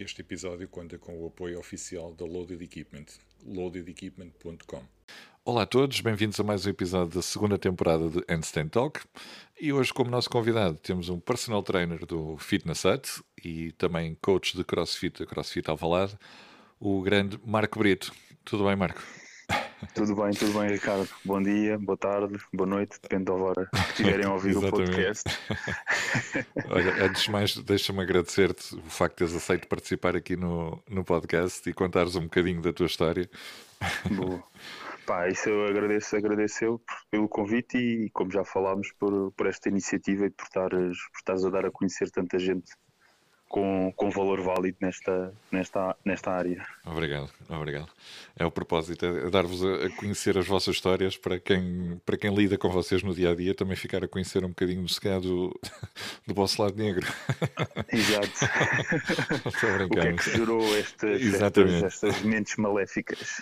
Este episódio conta com o apoio oficial da Loaded Equipment, loadedequipment.com. Olá a todos, bem-vindos a mais um episódio da segunda temporada de Handstand Talk. E hoje, como nosso convidado, temos um personal trainer do Fitness Hut e também coach de CrossFit, a CrossFit Alvalade, o grande Marco Brito. Tudo bem, Marco? Tudo bem, tudo bem, Ricardo. Bom dia, boa tarde, boa noite, depende da hora que estiverem a ouvir o podcast. Olha, antes de mais, deixa-me agradecer-te o facto de teres aceito participar aqui no, no podcast e contares um bocadinho da tua história. Boa. Pá, isso eu agradeço, agradeço eu pelo convite e, como já falámos, por, por esta iniciativa e por estares, por estares a dar a conhecer tanta gente com, com valor válido nesta, nesta, nesta área. Obrigado, obrigado. É o propósito, é dar-vos a conhecer as vossas histórias para quem, para quem lida com vocês no dia a dia, também ficar a conhecer um bocadinho do, do, do vosso lado negro. Exato. o que é que gerou estas, estas, estas mentes maléficas?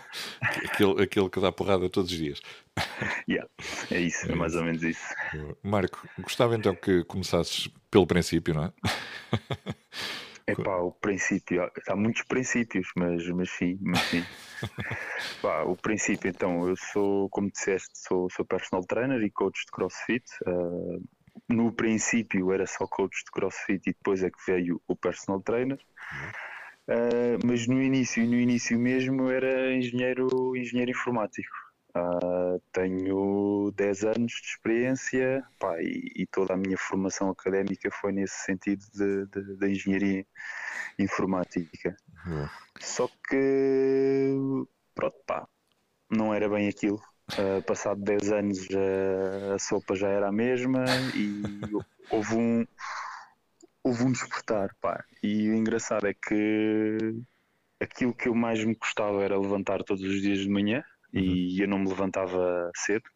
aquele, aquele que dá porrada todos os dias. Yeah, é isso, é, é mais isso. ou menos isso. Marco, gostava então que começasses pelo princípio, não é? É pá, o princípio, há muitos princípios, mas, mas sim, mas sim. pá, o princípio, então, eu sou, como disseste, sou, sou personal trainer e coach de crossfit. Uh, no princípio era só coach de crossfit e depois é que veio o personal trainer. Uh, mas no início, no início mesmo era engenheiro, engenheiro informático. Uh, tenho 10 anos de experiência pá, e, e, toda a minha formação académica foi nesse sentido de engenharia informática. Uhum. Só que, pronto, pá, não era bem aquilo. Uh, passado 10 anos uh, a sopa já era a mesma e houve um, houve um despertar. Pá. E o engraçado é que aquilo que eu mais me gostava era levantar todos os dias de manhã uhum. e eu não me levantava cedo,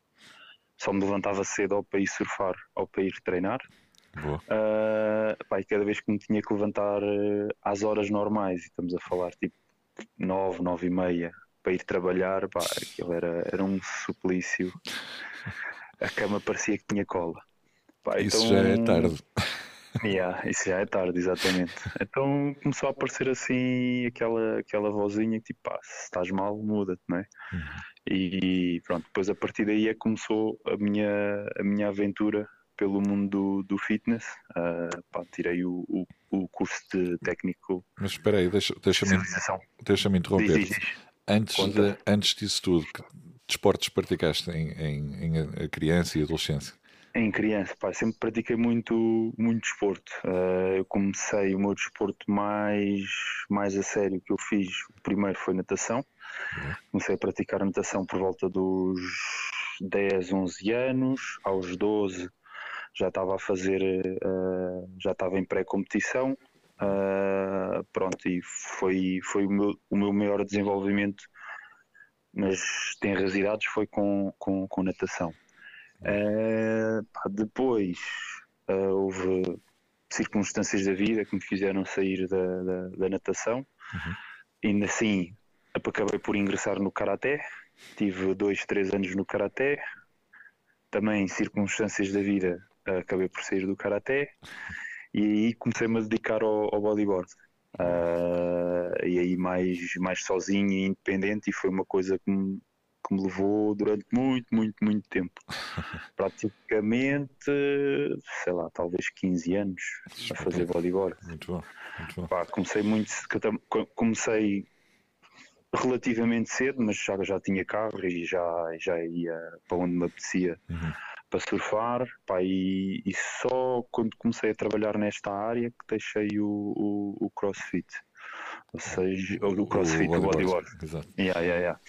só me levantava cedo ou para ir surfar ou para ir treinar. Uh, pá, e cada vez que me tinha que levantar uh, às horas normais, e estamos a falar tipo 9, 9 e meia, para ir trabalhar, pá, aquilo era, era um suplício. A cama parecia que tinha cola. Pá, Isso então, já é tarde. Yeah, isso já é tarde, exatamente. Então começou a aparecer assim aquela, aquela vozinha que tipo, pá, se estás mal, muda-te, não é? Uhum. E pronto, depois a partir daí é que começou a minha, a minha aventura pelo mundo do, do fitness. Uh, pá, tirei o, o, o, curso de técnico. Mas espera aí, deixa-me deixa deixa interromper. Diz, diz. Antes, de, antes disso tudo, que desportos praticaste em, em, em criança e adolescência? Em criança, pá, sempre pratiquei muito, muito desporto. Uh, eu comecei o meu desporto mais, mais a sério que eu fiz. O primeiro foi natação. Comecei a praticar natação por volta dos 10, 11 anos. Aos 12 já estava a fazer, uh, já estava em pré-competição. Uh, pronto, e foi, foi o, meu, o meu maior desenvolvimento nas tenras idades foi com, com, com natação. Uh, pá, depois houve circunstâncias da vida que me fizeram sair da, da, da natação. Uhum. E assim acabei por ingressar no Karaté. Tive dois, três anos no Karaté. Também circunstâncias da vida acabei por sair do Karaté. E aí comecei-me a dedicar ao, ao bodyboard. Uh, e aí mais, mais sozinho e independente e foi uma coisa que me, que me levou durante muito, muito, muito tempo. Praticamente, sei lá, talvez 15 anos a fazer bodyboard. Muito bom. Muito bom. Pá, comecei muito, comecei relativamente cedo, mas já, já tinha carro e já, já ia para onde me apetecia uhum. para surfar. Pá, e, e, só quando comecei a trabalhar nesta área que deixei o, o, o crossfit. Ou seja, o, o crossfit, o bodyboard. O bodyboard. Exato. Yeah, yeah, yeah.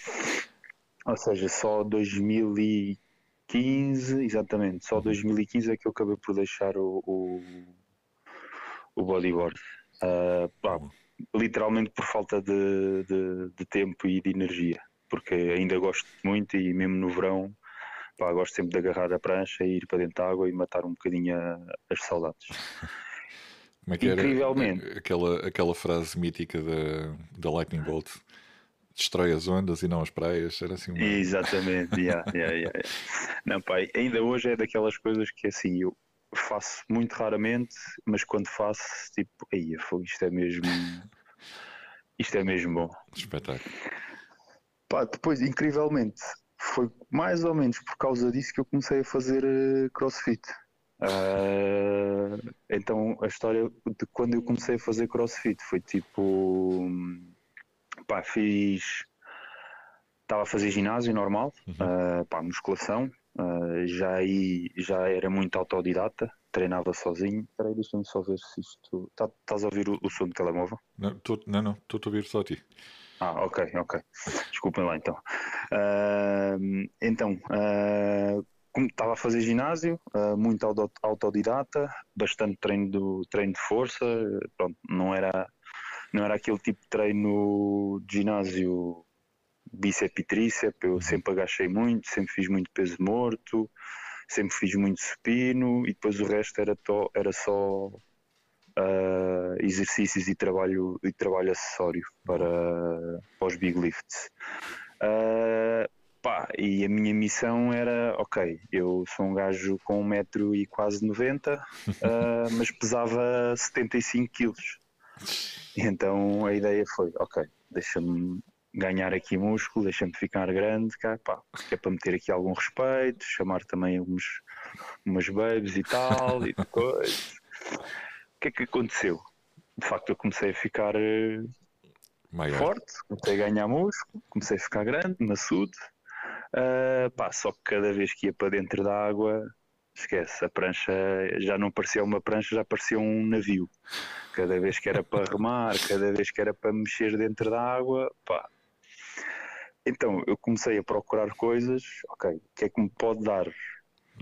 Ou seja, só 2015, exatamente, só 2015 uhum. é que eu acabei por deixar o, o, o bodyboard. Uh, pá, literalmente por falta de, de, de, tempo e de energia, porque ainda gosto muito e mesmo no verão pá, gosto sempre de agarrar a prancha e ir para dentro da água e matar um bocadinho as saudades. Como é que Incrivelmente. Era aquela, aquela frase mítica da, da Lightning Bolt? destrói as ondas e não as praias. Era assim uma... Exatamente, yeah, yeah, yeah, Não, pai, ainda hoje é daquelas coisas que assim, eu faço muito raramente, mas quando faço, tipo, aí, isto é mesmo. Isto é mesmo bom. Espetáculo. Pá, depois, incrivelmente, foi mais ou menos por causa disso que eu comecei a fazer uh, crossfit. Uh, então, a história de quando eu comecei a fazer crossfit foi tipo. Pá, fiz. Estava a fazer ginásio normal, uhum. uh, pá, musculação. Já aí já era muito autodidata, treinava sozinho. Espera aí, deixa-me só ver se isto. Tá, estás a ouvir o, o som do telemóvel? Não, tô, não, não, estou a ouvir só a ti. Ah, ok, ok. Desculpem lá então. Uh, então, uh, estava a fazer ginásio, uh, muito autodidata, bastante treino, do, treino de força, pronto, não era, não era aquele tipo de treino de ginásio bíceps e tríceps, eu uhum. sempre agachei muito, sempre fiz muito peso morto, sempre fiz muito supino e depois o resto era, to, era só uh, exercícios e trabalho, e trabalho acessório para, para os big lifts. Uh, pá, e a minha missão era, ok, eu sou um gajo com 1,90m e quase 90, uh, mas pesava 75 quilos. Então a ideia foi, ok, deixa-me ganhar aqui músculo, deixa-me ficar grande, cá, pá, que é para meter aqui algum respeito, chamar também uns, umas babes e tal, e depois o que é que aconteceu? De facto, eu comecei a ficar eh, Maior. forte, comecei a ganhar músculo, comecei a ficar grande, maçudo. Uh, pá, só que cada vez que ia para dentro da água, esquece, a prancha já não parecia uma prancha, já parecia um navio. Cada vez que era para remar, cada vez que era para mexer dentro da água, pá. Então eu comecei a procurar coisas, ok, o que é que me pode dar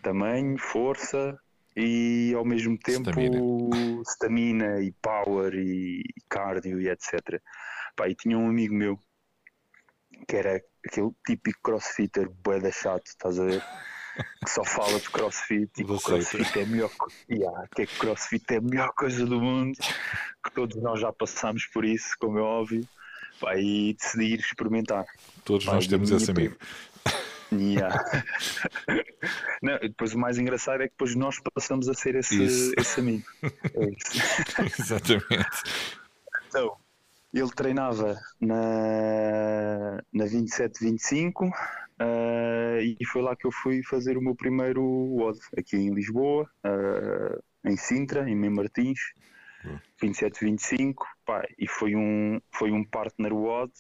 tamanho, força, e ao mesmo tempo stamina e power e cardio e etc. Pá, e tinha um amigo meu que era aquele típico crossfitter boeda chato, estás a ver? Que só fala de crossfit e que crossfit é a melhor yeah, que, é que crossfit é a melhor coisa do mundo, que todos nós já passamos por isso, como é óbvio, e decidir experimentar. Todos pá, nós temos esse amigo. Yeah. Não, depois o mais engraçado é que depois nós passamos a ser esse, esse amigo. É Exatamente. Então, ele treinava na, na 27-25 uh, e foi lá que eu fui fazer o meu primeiro WOD, aqui em Lisboa, uh, em Sintra, em Mem Martins, 27-25, e foi um, foi um partner WOD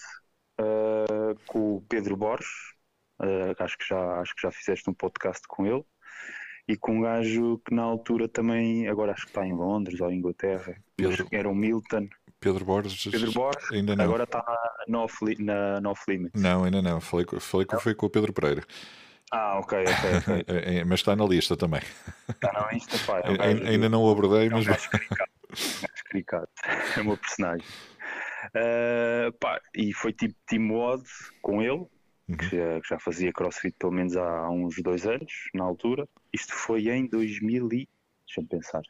uh, com o Pedro Borges, Uh, acho, que já, acho que já fizeste um podcast com ele. E com um gajo que na altura também, agora acho que está em Londres ou Inglaterra, Pedro, era o Milton. Pedro Borges, Pedro Borges ainda não. agora está na off, na, na off Limits. Não, ainda não. Falei, falei que foi com o Pedro Pereira. Ah, ok, ok, ok. É, é, mas está na lista também. Está na lista, pá. É um gajo, ainda não o abordei, mas. É um caricato. É o meu personagem. Uh, pá, e foi tipo Team Wad com ele, uhum. que, já, que, já, fazia crossfit pelo menos há, uns dois anos, na altura. Isto foi em 2000 e... deixa-me pensar.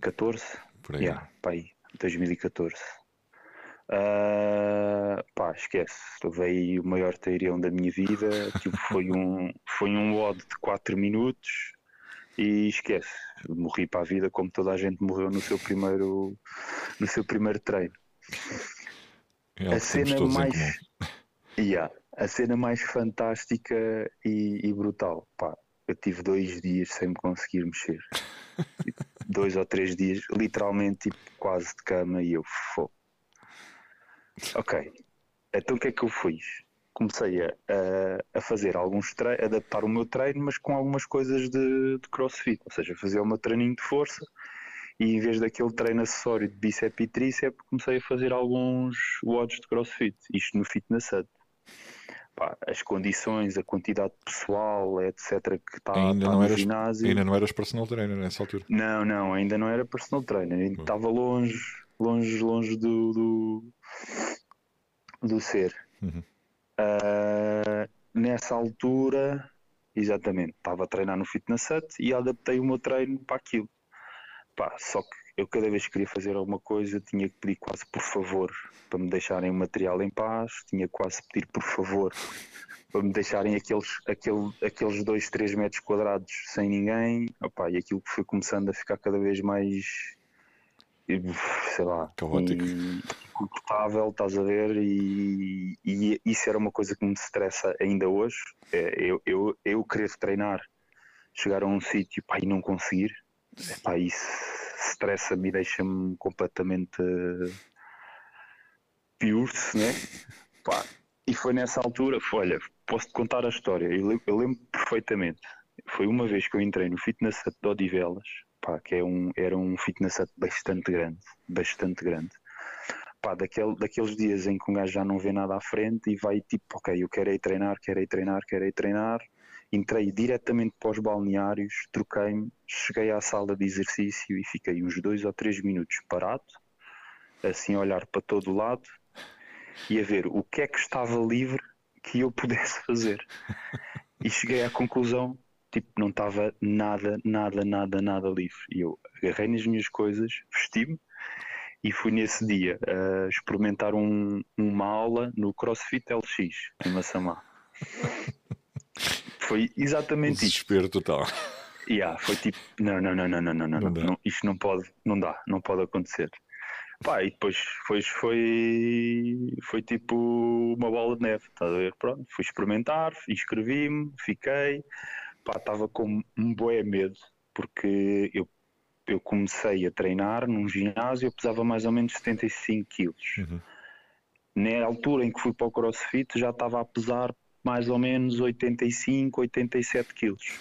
14? Por aí. Yeah, pá, aí, 2014. Uh, pá, esquece. Levei o maior teirião da minha vida. Tipo, foi um, foi um odd de 4 minutos e esquece. Morri para a vida como toda a gente morreu no seu primeiro, no seu primeiro treino. É a cena mais yeah, a cena mais fantástica e, e, brutal pá, eu tive dois dias sem me conseguir mexer dois ou três dias literalmente tipo, quase de cama e eu fô. ok então o que é que eu fiz comecei a, a, fazer alguns treinos, adaptar o meu treino mas com algumas coisas de, de crossfit ou seja fazer o meu treininho de força e em vez daquele treino acessório de bíceps e tríceps, comecei a fazer alguns WODs de crossfit, isto no Fitness Hut. Pá, as condições, a quantidade de pessoal, etc., que está ainda tá no eras, ginásio. Ainda não eras personal trainer nessa altura? Não, não, ainda não era personal trainer, ainda estava longe, longe, longe do, do, do ser. Uhum. Uh, nessa altura, exatamente, estava a treinar no Fitness Hut e adaptei o meu treino para aquilo. Pá, só que eu cada vez que queria fazer alguma coisa tinha que pedir quase por favor para me deixarem o material em paz, tinha quase pedir por favor para me deixarem aqueles, aquele, aqueles dois, três metros quadrados sem ninguém, Opa, e aquilo que foi começando a ficar cada vez mais sei lá, confortável, estás a ver, e, e, isso era uma coisa que me estressa ainda hoje, é, eu, eu, eu querer treinar, chegar a um sítio e não conseguir, epá, isso estressa-me e deixa-me completamente piurse, né? Pá, e foi nessa altura, foi, olha, posso-te contar a história, eu, eu lembro perfeitamente, foi uma vez que eu entrei no fitness de Odivelas, pá, que é um, era um fitness bastante grande, bastante grande. Pá, daquele, daqueles dias em que um gajo já não vê nada à frente e vai tipo, ok, eu quero ir treinar, quero ir treinar, quero ir treinar. Entrei diretamente para os balneários, troquei-me, cheguei à sala de exercício e fiquei uns dois ou três minutos parado, assim a olhar para todo o lado e a ver o que é que estava livre que eu pudesse fazer. E cheguei à conclusão tipo, não estava nada, nada, nada, nada livre. E eu agarrei nas minhas coisas, vesti-me e fui nesse dia uh, experimentar um, uma aula no CrossFit LX em Massamá. Foi exatamente isso. Desespero total. Yeah, foi tipo, não, não, não, não, não, não, não, não, isto não pode, não dá, não pode acontecer. Pá, e depois foi, foi, foi tipo uma bola de neve, estás a ver? Pronto, fui experimentar, inscrevi-me, fiquei, pá, estava com um boé medo, porque eu, eu comecei a treinar num ginásio, eu pesava mais ou menos 75 quilos. Uhum. Na altura em que fui para o CrossFit já estava a pesar mais ou menos 85, 87 quilos.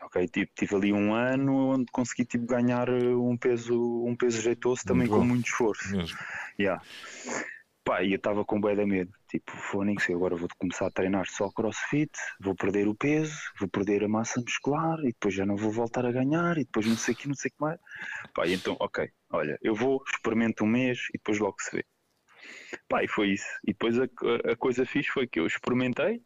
Ok, tipo, tive ali um ano onde consegui tipo, ganhar um peso, um peso jeitoso também muito com muito esforço. Mesmo. Yeah. Pá, eu estava com bué da medo. Tipo, Fónix, agora vou começar a treinar só crossfit, vou perder o peso, vou perder a massa muscular e depois já não vou voltar a ganhar e depois não sei o que, não sei o que mais. Pá, então, ok, olha, eu vou, experimento um mês e depois logo se vê. Pá, e foi isso. E depois a, a coisa fixe foi que eu experimentei,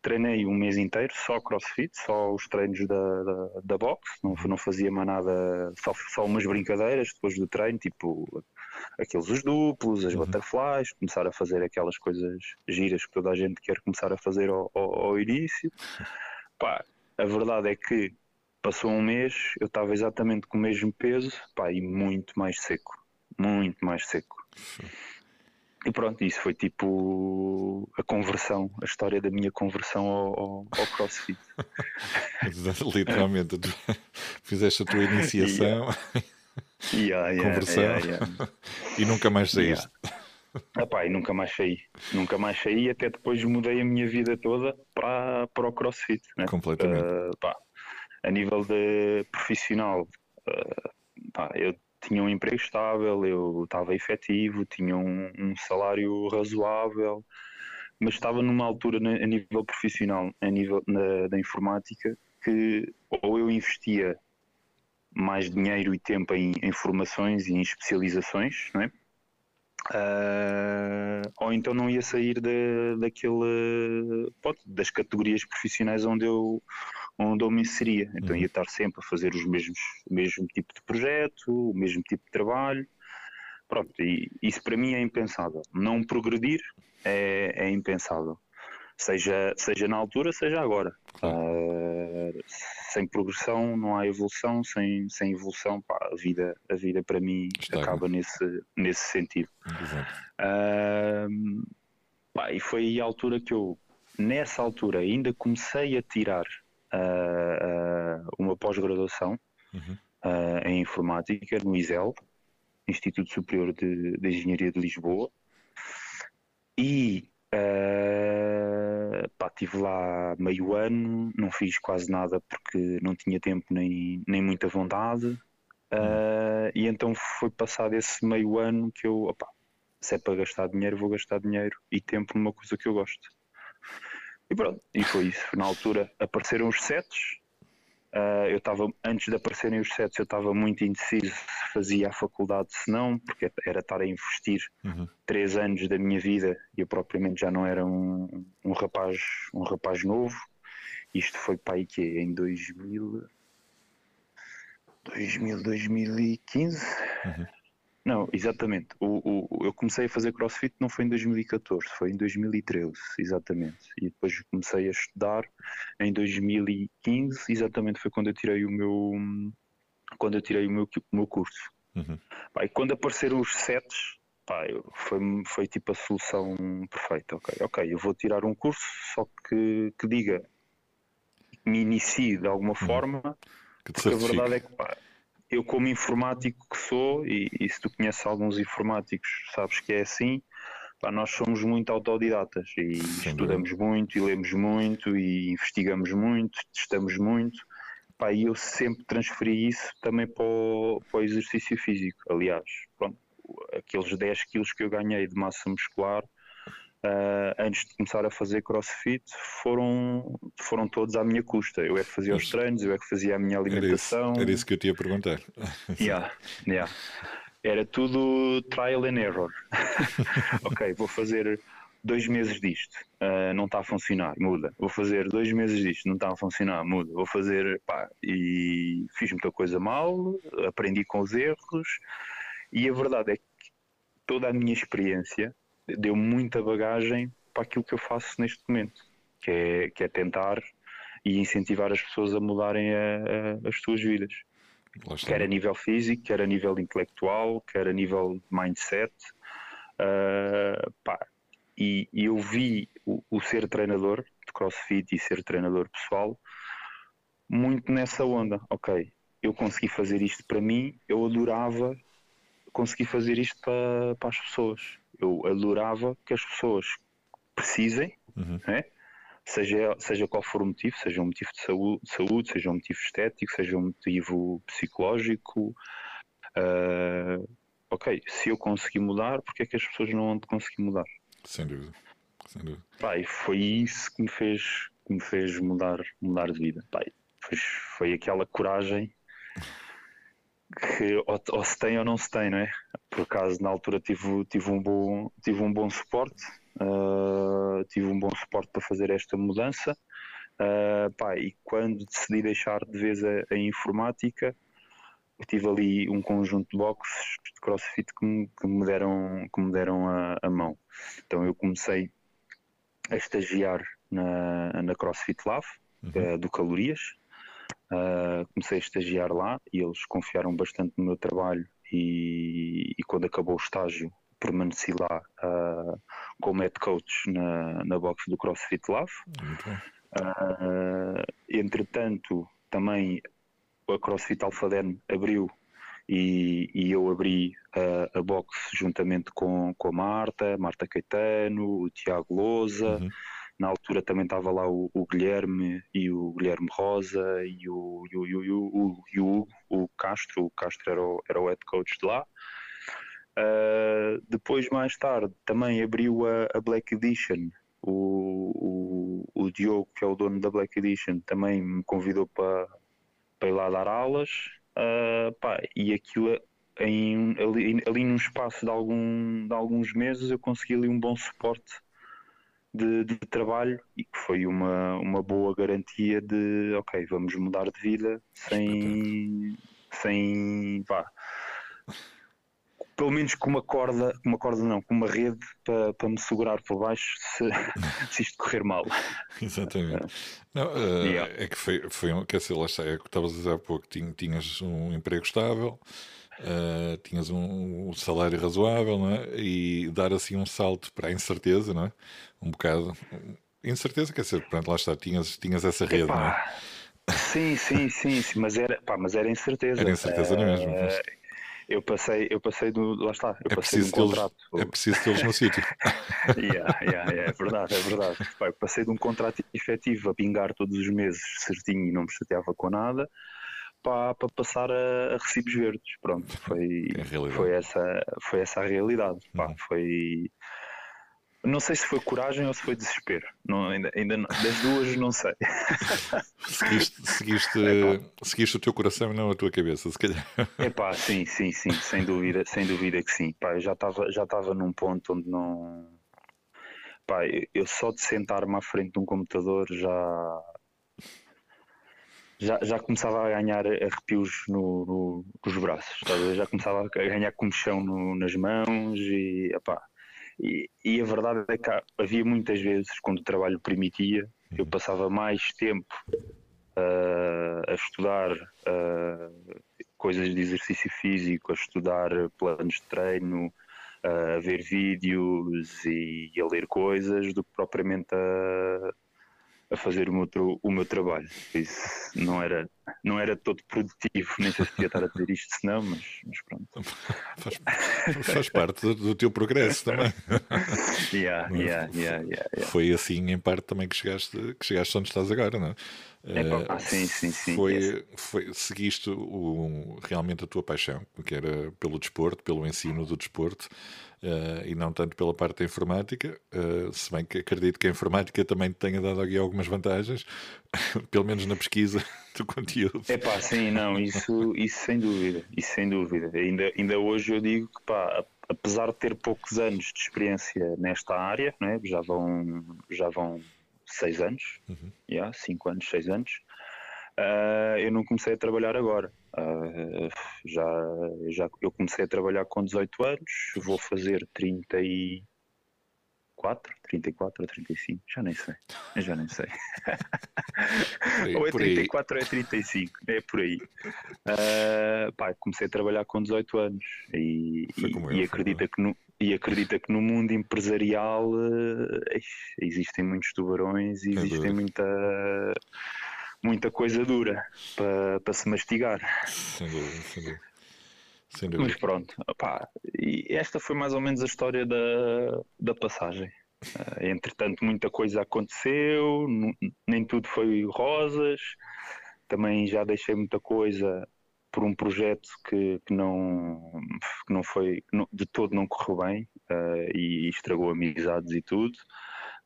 treinei um mês inteiro só crossfit, só os treinos da, da, da box, não, não fazia mais nada, só, só umas brincadeiras depois do treino, tipo aqueles os duplos, as uhum. butterflies, começar a fazer aquelas coisas giras que toda a gente quer começar a fazer ao, ao, ao início. Pá, a verdade é que passou um mês, eu estava exatamente com o mesmo peso pá, e muito mais seco. Muito mais seco. E pronto, isso foi tipo a conversão, a história da minha conversão ao, ao, ao CrossFit. Literalmente, tu fizeste a tua iniciação. Yeah, yeah, conversão yeah, e nunca mais saíste. Epá, e nunca mais saí, nunca mais saí, até depois mudei a minha vida toda para, para o crossfit. Né? Completamente. Uh, pá, a nível de profissional, uh, pá, eu tinha um emprego estável, eu estava efetivo, tinha um, um, salário razoável, mas estava numa altura a nível profissional, a nível na, da informática, que ou eu investia mais dinheiro e tempo em, em formações e em especializações, não é? Uh, ou então não ia sair de, daquele, pode, das categorias profissionais onde eu, onde eu me inseria. Então uhum. ia estar sempre a fazer os mesmos, o mesmo tipo de projeto, o mesmo tipo de trabalho. Pronto, e isso para mim é impensável. Não progredir é, é impensável seja, seja na altura, seja agora. Uh, sem progressão não há evolução, sem, sem evolução pá, a, vida, a vida para mim acaba nesse, nesse sentido. Uh, pá, e foi a altura que eu, nessa altura, ainda comecei a tirar uh, uma pós-graduação uhum. em informática no ISEL, Instituto Superior de, de Engenharia de Lisboa. E Uh, estive lá meio ano, não fiz quase nada porque não tinha tempo nem, nem muita vontade. Uh, e então foi passado esse meio ano que eu, opá, se é para gastar dinheiro, vou gastar dinheiro e tempo numa coisa que eu gosto. E pronto, e foi isso. Na altura apareceram os sets, Uh, eu estava, antes de aparecerem os sets, eu estava muito indeciso se fazia a faculdade, se não, porque era estar a investir uhum. três anos da minha vida e eu propriamente já não era um, um rapaz um rapaz novo. Isto foi para aí que em 2000 2000, 2015. Uhum. Não, exatamente. O, o, eu comecei a fazer crossfit não foi em 2014, foi em 2013, exatamente. E depois comecei a estudar em 2015, exatamente foi quando eu tirei o meu quando eu tirei o meu, o meu curso. Uhum. Pá, e quando apareceram os sets, pá, foi, foi tipo a solução perfeita. Ok, ok, eu vou tirar um curso, só que, que diga, me inicie de alguma uhum. forma, que porque a verdade é que pá, eu como informático que sou, e, e, se tu conheces alguns informáticos, sabes que é assim, pá, nós somos muito autodidatas e Sim, estudamos bem. muito e lemos muito e investigamos muito, testamos muito. Pá, e eu sempre transferi isso também para o, para o exercício físico. Aliás, pronto, aqueles 10 quilos que eu ganhei de massa muscular uh, antes de começar a fazer crossfit foram, foram todos à minha custa. Eu é que fazia os treinos, eu é que fazia a minha alimentação. Era isso, era isso que eu te ia perguntar. yeah, yeah. Era tudo trial and error. ok, vou fazer dois meses disto, uh, não está a funcionar, muda. Vou fazer dois meses disto, não está a funcionar, muda. Vou fazer, pá, e fiz muita coisa mal, aprendi com os erros, e a verdade é que toda a minha experiência deu muita bagagem para aquilo que eu faço neste momento, que é, que é tentar e incentivar as pessoas a mudarem a, a, as suas vidas. Quer a nível físico, quer a nível intelectual, quer a nível mindset. Uh, pá, e, e, eu vi o, o, ser treinador de crossfit e ser treinador pessoal muito nessa onda. Ok, eu consegui fazer isto para mim, eu adorava conseguir fazer isto para, para as pessoas. Eu adorava que as pessoas precisem, uhum. né? seja, seja qual for o motivo, seja um motivo de saúde, saúde seja um motivo estético, seja um motivo psicológico. Uh, ok, se eu conseguir mudar, porque é que as pessoas não vão conseguir mudar? Sem dúvida. Sem dúvida. Pai, foi isso que me fez, que me fez mudar, mudar de vida. Pai, foi, foi aquela coragem que ou, ou, se tem ou não se tem, não é? Por acaso na altura tive, tive, um, bom, tive um bom suporte, uh, tive um bom suporte para fazer esta mudança. Uh, pá, e quando decidi deixar de vez a, a informática, tive ali um conjunto de boxes de crossfit que me, que me deram, que me deram a, a, mão. Então eu comecei a estagiar na, na CrossFit Lab, uhum. uh, do Calorias, Uh, comecei a estagiar lá e eles confiaram bastante no meu trabalho e, e quando acabou o estágio permaneci lá uh, como head coach na, na box do CrossFit Love. Uh, entretanto, também a CrossFit Alphaden abriu e, e, eu abri a, a box juntamente com, com a Marta, Marta Caetano, o Tiago Lousa. Uhum na altura também estava lá o, o, Guilherme e o Guilherme Rosa e o, e o, e o, e o, o Castro, o Castro era o, era o head coach de lá. Uh, depois, mais tarde, também abriu a, a Black Edition. O, o, o, Diogo, que é o dono da Black Edition, também me convidou para, para ir lá dar aulas. Uh, pá, e aquilo, em, ali, ali num espaço de, algum, de alguns meses, eu consegui ali um bom suporte de, de, trabalho e que foi uma, uma boa garantia de ok, vamos mudar de vida sem, sem vá, pelo menos com uma corda, uma corda não, com uma rede para, para me segurar por baixo se, se isto correr mal. Exatamente. Não, uh, yeah. É que foi, foi um, quer dizer, lá está, é que estavas a dizer há pouco, tinhas um emprego estável, uh, tinhas um, um, salário razoável, não é? E dar assim um salto para a incerteza, não é? Um bocado. Incerteza, quer dizer, pronto, lá está, tinhas, tinhas essa rede, Epá. não é? Sim, sim, sim, sim, mas era, pá, mas era incerteza. Era incerteza uh, mesmo. Mas... Eu passei, eu passei do. Lá está, eu é passei de um contrato. É preciso tê-los no sítio. yeah, yeah, yeah, é verdade, é verdade. Pai, passei de um contrato efetivo a pingar todos os meses certinho e não me chateava com nada para, para passar a, a, recibos verdes. Pronto, foi, é foi, essa, foi essa a realidade. Pá, uhum. Foi. Não sei se foi coragem ou se foi desespero. Não, ainda, ainda não, das duas não sei. Seguiste, seguiste, é, seguiste o teu coração e não a tua cabeça, se calhar. É pá, sim, sim, sim, sem dúvida, sem dúvida que sim. Pá, eu já estava já num ponto onde não. Pá, eu só de sentar-me à frente de um computador já já, já começava a ganhar arrepios no, no, nos braços, já começava a ganhar comichão no, nas mãos e, epá, e, e, a verdade é que havia muitas vezes, quando o trabalho permitia, eu uhum. passava mais tempo uh, a estudar uh, coisas de exercício físico, a estudar planos de treino, a ver vídeos e a ler coisas do que propriamente a, a fazer o meu, o meu trabalho. Isso não era, não era todo produtivo, nem sei se podia estar a dizer isto senão, mas, mas pronto. Faz, faz parte do, teu progresso também. Yeah, yeah, yeah, yeah, Foi assim, em parte, também que chegaste, que chegaste onde estás agora, não é? É, ah, sim, sim, sim. Foi, foi, seguiste o, realmente a tua paixão, que era pelo desporto, pelo ensino do desporto, uh, e não tanto pela parte da informática, uh, se bem que acredito que a informática também te tenha dado aqui algumas vantagens, pelo menos na pesquisa do conteúdo. É pá, sim, não, isso, isso sem dúvida, isso sem dúvida. Ainda, ainda hoje eu digo que, pá, apesar de ter poucos anos de experiência nesta área, né, já vão, já vão seis anos, uhum. yeah, cinco anos, seis anos. Uh, eu não comecei a trabalhar agora. Uh, já, já eu comecei a trabalhar com 18 anos, vou fazer 34, 34 ou 35, já nem sei. Já nem sei. Aí, ou é 34 ou é 35, é por aí. Uh, pá, comecei a trabalhar com 18 anos e, e, eu, e acredita que no, e acredita que no mundo empresarial uh, existem muitos tubarões e existem muita muita coisa dura para, para se mastigar. Sem dúvida, sem dúvida. Sem dúvida. Mas pronto, opá, e esta foi mais ou menos a história da, da passagem. Uh, entretanto, muita coisa aconteceu, nem tudo foi rosas. Também já deixei muita coisa por um projeto que, que, não, que não foi, não, de todo não correu bem uh, e estragou amizades e tudo.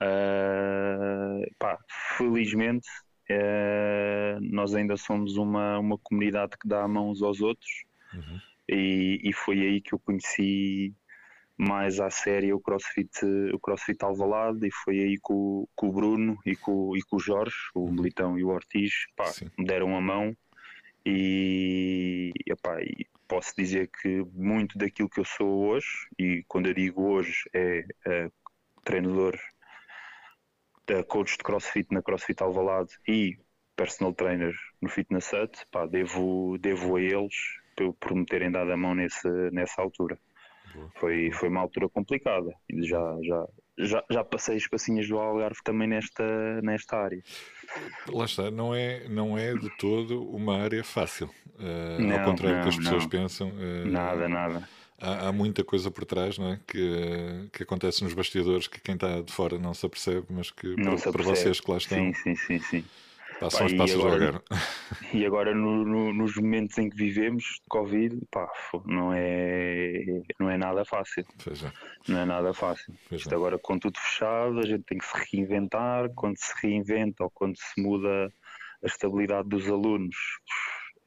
Uh, pá, felizmente uh, nós ainda somos uma, uma comunidade que dá a mão uns aos outros uhum. e, e, foi aí que eu conheci mais à série o CrossFit, o CrossFit Alvalade e foi aí que o, que o Bruno e com, e com o Jorge, o uhum. Militão e o Ortiz, pá, me deram a mão e, epá, e posso dizer que muito daquilo que eu sou hoje, e quando eu digo hoje é, é treinador, coach de CrossFit na CrossFit Alvalade e personal trainer no Fitness Hut, pá, devo, devo a eles por, por me terem dado a mão nesse, nessa altura. Foi, foi uma altura complicada. Já, já, já, já passei espacinhas do Algarve também nesta, nesta área. Lá está, não é, não é de todo uma área fácil. Uh, não, ao contrário do que as pessoas não. pensam. Uh, nada, nada. Há, há, muita coisa por trás não é? que, que acontece nos bastidores que quem está de fora não se apercebe, mas que para, para vocês que lá estão. Sim, sim, sim. sim. Passam os passos agora, E agora no, no, nos momentos em que vivemos de Covid, pá, não é, não é nada fácil. É. Não é nada fácil. Isto agora com tudo fechado, a gente tem que se reinventar. Quando se reinventa ou quando se muda a estabilidade dos alunos,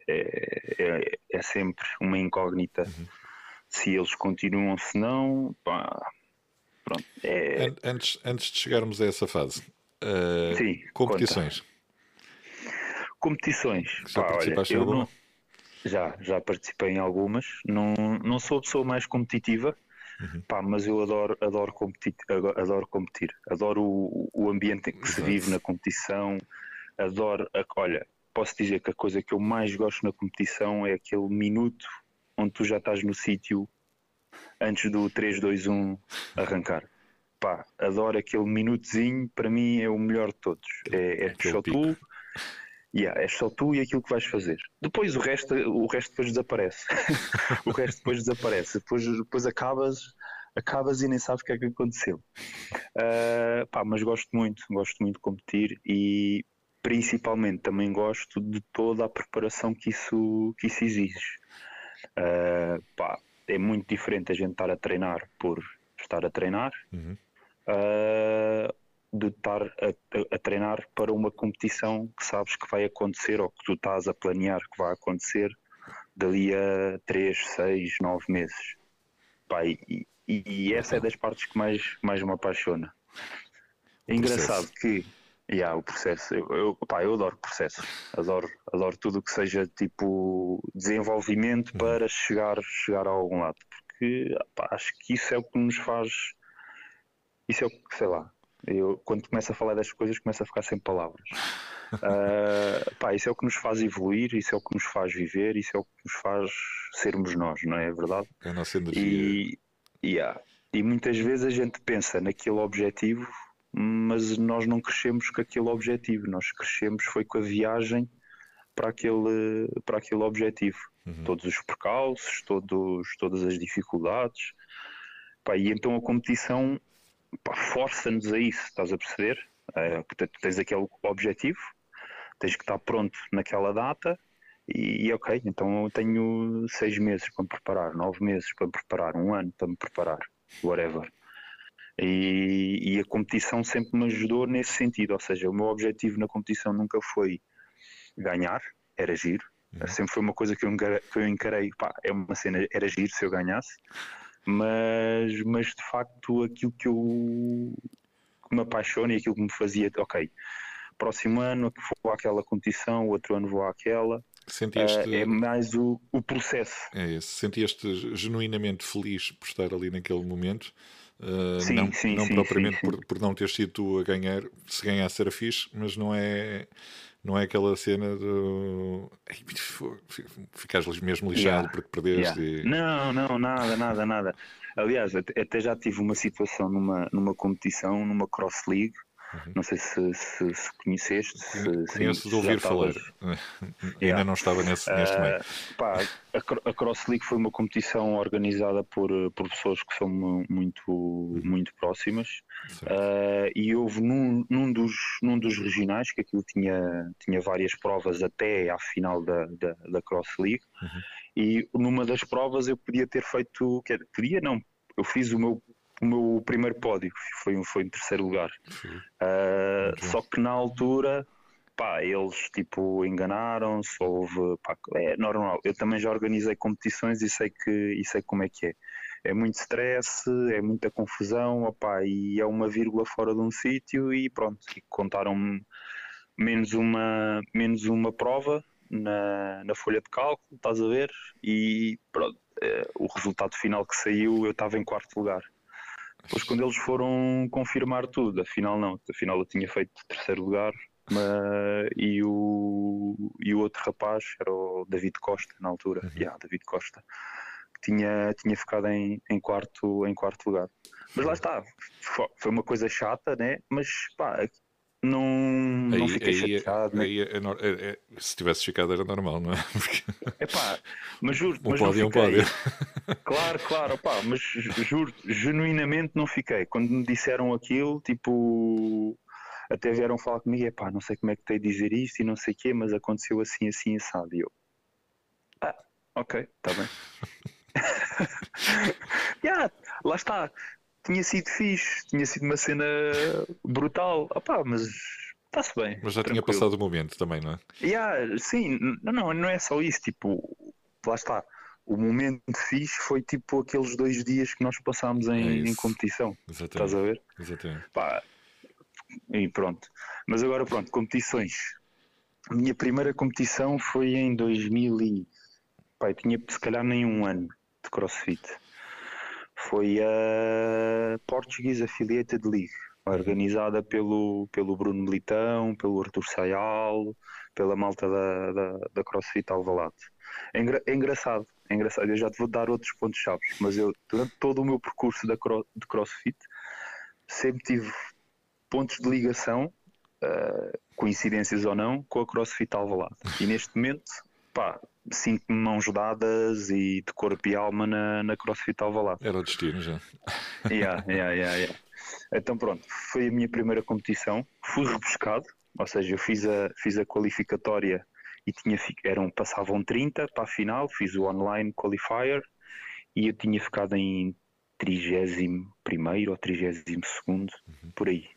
é, é, é sempre uma incógnita. Uhum. Se eles continuam, se não, pá, pronto. É... Antes, antes de chegarmos a essa fase, uh, Sim, competições. Conta competições. Já Pá, participaste olha, em alguma? Não, já, já participei em algumas. Não, não sou a pessoa mais competitiva, uhum. pá, mas eu adoro, adoro, competir, adoro competir. Adoro o, o ambiente em que Exato. se vive na competição. Adoro. A, olha, posso dizer que a coisa que eu mais gosto na competição é aquele minuto onde tu já estás no sítio antes do 3, 2, 1 arrancar. Pá, adoro aquele minutozinho, para mim é o melhor de todos. É, é só tu, Yeah, é só tu e aquilo que vais fazer. Depois o resto, o resto depois desaparece. o resto depois desaparece. Depois, depois acabas, acabas e nem sabes o que é que aconteceu. Uh, pá, mas gosto muito, gosto muito de competir e principalmente também gosto de toda a preparação que isso, que isso exige. Uh, pá, é muito diferente a gente estar a treinar por estar a treinar. Uhum. Uh, de estar a, a, treinar para uma competição que sabes que vai acontecer ou que tu estás a planear que vai acontecer dali a 3, 6, 9 meses. Pá, e, e, e, essa é das partes que mais, mais me apaixona. É engraçado que Yeah, o processo. Eu, eu, pá, eu adoro processos. Adoro, adoro tudo o que seja tipo desenvolvimento uhum. para chegar, chegar a algum lado. Porque pá, acho que isso é o que nos faz. Isso é o que, sei lá. Eu, quando começo a falar destas coisas, começo a ficar sem palavras. uh, pá, isso é o que nos faz evoluir, isso é o que nos faz viver, isso é o que nos faz sermos nós, não é verdade? É a nossa energia. E, yeah, e muitas vezes a gente pensa naquele objetivo mas nós não crescemos com aquele objetivo, nós crescemos foi com a viagem para aquele, para aquele objetivo. Uhum. Todos os percalços, todos, todas as dificuldades. Pá, e então a competição força-nos a isso, estás a perceber? É, tens aquele objetivo, tens que estar pronto naquela data e, e, ok, então eu tenho seis meses para me preparar, nove meses para me preparar, um ano para me preparar, whatever. E, e, a competição sempre me ajudou nesse sentido, ou seja, o meu objetivo na competição nunca foi ganhar, era giro, uhum. sempre foi uma coisa que eu encarei, que eu encarei pá, é uma cena, era giro se eu ganhasse, mas, mas de facto aquilo que eu que me apaixona e aquilo que me fazia, ok, próximo ano vou àquela competição, outro ano vou àquela, Sentieste... Uh, é mais o, o processo. É esse. Sentieste genuinamente feliz por estar ali naquele momento Uh, sim, não, sim, não sim, propriamente por, por, não ter sido tu a ganhar, se ganhasse era fixe, mas não é, não é aquela cena do ficares mesmo lixado yeah, porque perdeste. Yeah. E... Não, não, nada, nada, nada. Aliás, até já tive uma situação numa, numa competição, numa cross league, Uhum. Não sei se, se, se conheceste. Se, Conheço de ouvir falar. Yeah. Ainda não estava nesse, neste meio. Uh, pá, a, a Cross League foi uma competição organizada por, por pessoas que são muito, uhum. muito próximas. Uh, e houve num, num, dos, num dos regionais, que aquilo tinha, tinha várias provas até à final da, da, da Cross League. Uhum. E numa das provas eu podia ter feito. Podia não, eu fiz o meu o meu primeiro pódio, foi, foi em terceiro lugar. Uh, só que na altura, pá, eles tipo enganaram-se, houve, pá, é normal. Eu também já organizei competições e sei, que, e sei como é que é. É muito stress, é muita confusão, opá, e é uma vírgula fora de um sítio e pronto, e contaram-me menos uma, menos uma prova na, na folha de cálculo, estás a ver? E pronto, é, o resultado final que saiu, eu estava em quarto lugar. Depois, quando eles foram confirmar tudo, afinal não, afinal eu tinha feito terceiro lugar mas, e, o, e o outro rapaz era o David Costa, na altura, uhum. yeah, David Costa, que tinha, tinha ficado em, em, quarto, em quarto lugar. Mas lá está, foi uma coisa chata, né? mas pá, não, não fiquei aí, chateado. Aí, aí, é, é, se tivesse ficado era normal, não é? Porque... Epá, mas juro, um mas pódio, não fiquei. Um Claro, claro, opá, mas juro, genuinamente não fiquei. Quando me disseram aquilo, tipo, até vieram falar comigo, epá, não sei como é que tenho de dizer isto e não sei o quê, mas aconteceu assim, assim, assado. E eu, ah, ok, está bem. yeah, lá está tinha sido fixe, tinha sido uma cena brutal, opá, mas está-se bem. Mas já tranquilo. tinha passado o momento também, não é? Yeah, sim, não, não, não é só isso, tipo, lá está. O momento fixe foi tipo aqueles dois dias que nós passámos em, é em competição. Exatamente. Estás a ver? Exatamente. Pá, e pronto. Mas agora pronto, competições. A minha primeira competição foi em 2000 e... Pá, tinha se calhar nem um ano de crossfit foi a Portuguese Affiliated League, organizada pelo, pelo Bruno Militão, pelo Artur Sayal, pela malta da, da, da CrossFit Alvalade. É, engra, é, engraçado, é engraçado, eu já te vou dar outros pontos chaves, mas eu, durante todo o meu percurso da, de CrossFit, sempre tive pontos de ligação, uh, coincidências ou não, com a CrossFit Alvalade. E neste momento, pá, sinto-me mãos dadas e de corpo e alma na, na CrossFit Alvalade. Era o destino já. Yeah, yeah, yeah, yeah. Então pronto, foi a minha primeira competição, fui rebuscado, ou seja, eu fiz a, fiz a qualificatória e tinha, eram, passavam 30 para a final, fiz o online qualifier e eu tinha ficado em 31 ou 32 uhum. por aí.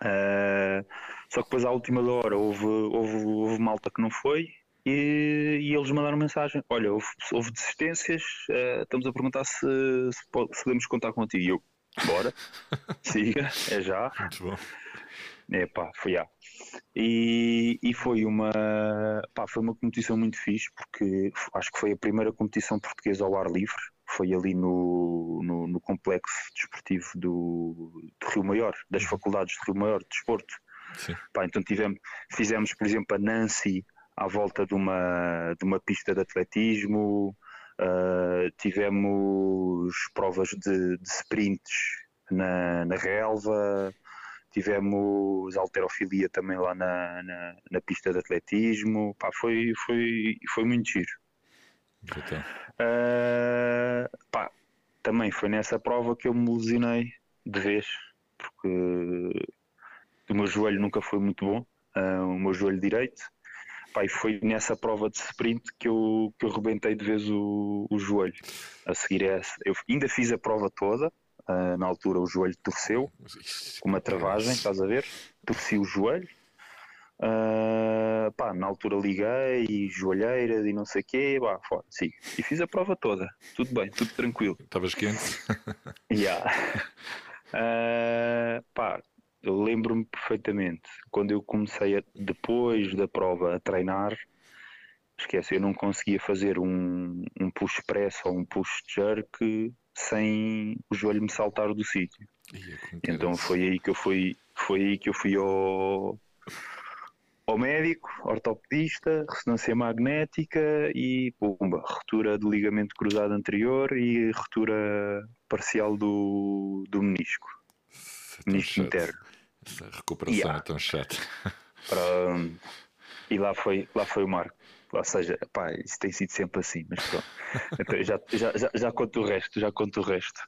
Uh, só que depois à última hora houve, houve, houve malta que não foi e, e, eles mandaram mensagem: Olha, houve, houve desistências, uh, estamos a perguntar se, se, se, podemos contar contigo. E eu, bora, siga, é já. Muito bom. É pá, foi já. E, e foi uma pá, foi uma competição muito fixe porque acho que foi a primeira competição portuguesa ao ar livre. Foi ali no, no, no complexo desportivo do, do, Rio Maior, das uhum. faculdades do Rio Maior de Desporto. Pá, então tivemos, fizemos, por exemplo, a Nancy à volta de uma, de uma pista de atletismo, uh, tivemos provas de, de sprints na, na relva, tivemos alterofilia também lá na, na, na, pista de atletismo, pá, foi, foi, foi muito giro. Uh, pá, também foi nessa prova que eu me lesionei de vez, porque o meu joelho nunca foi muito bom, uh, o meu joelho direito, pá, e foi nessa prova de sprint que eu, que eu rebentei de vez o, o joelho. A seguir essa, eu ainda fiz a prova toda, uh, na altura o joelho torceu, com uma travagem, estás a ver? Torci o joelho. Uh, pá, na altura liguei, joelheiras e não sei o quê, pá, fora, sim. E fiz a prova toda, tudo bem, tudo tranquilo. Estavas quente? yeah. Uh, pá, eu lembro-me perfeitamente quando eu comecei a, depois da prova a treinar. Esquece, eu não conseguia fazer um, um push press ou um push jerk sem o joelho me saltar do sítio. Então foi aí que eu fui, foi aí que eu fui ao, ao médico, ortopedista, ressonância magnética e pumba, ruptura do ligamento cruzado anterior e ruptura parcial do, do menisco. É menisco interno. Recuperação yeah. é tão chata. E lá foi, lá foi o marco. Ou seja, pá, isso tem sido sempre assim, mas pronto. Então, já, já, já, já conto o resto, já conto o resto.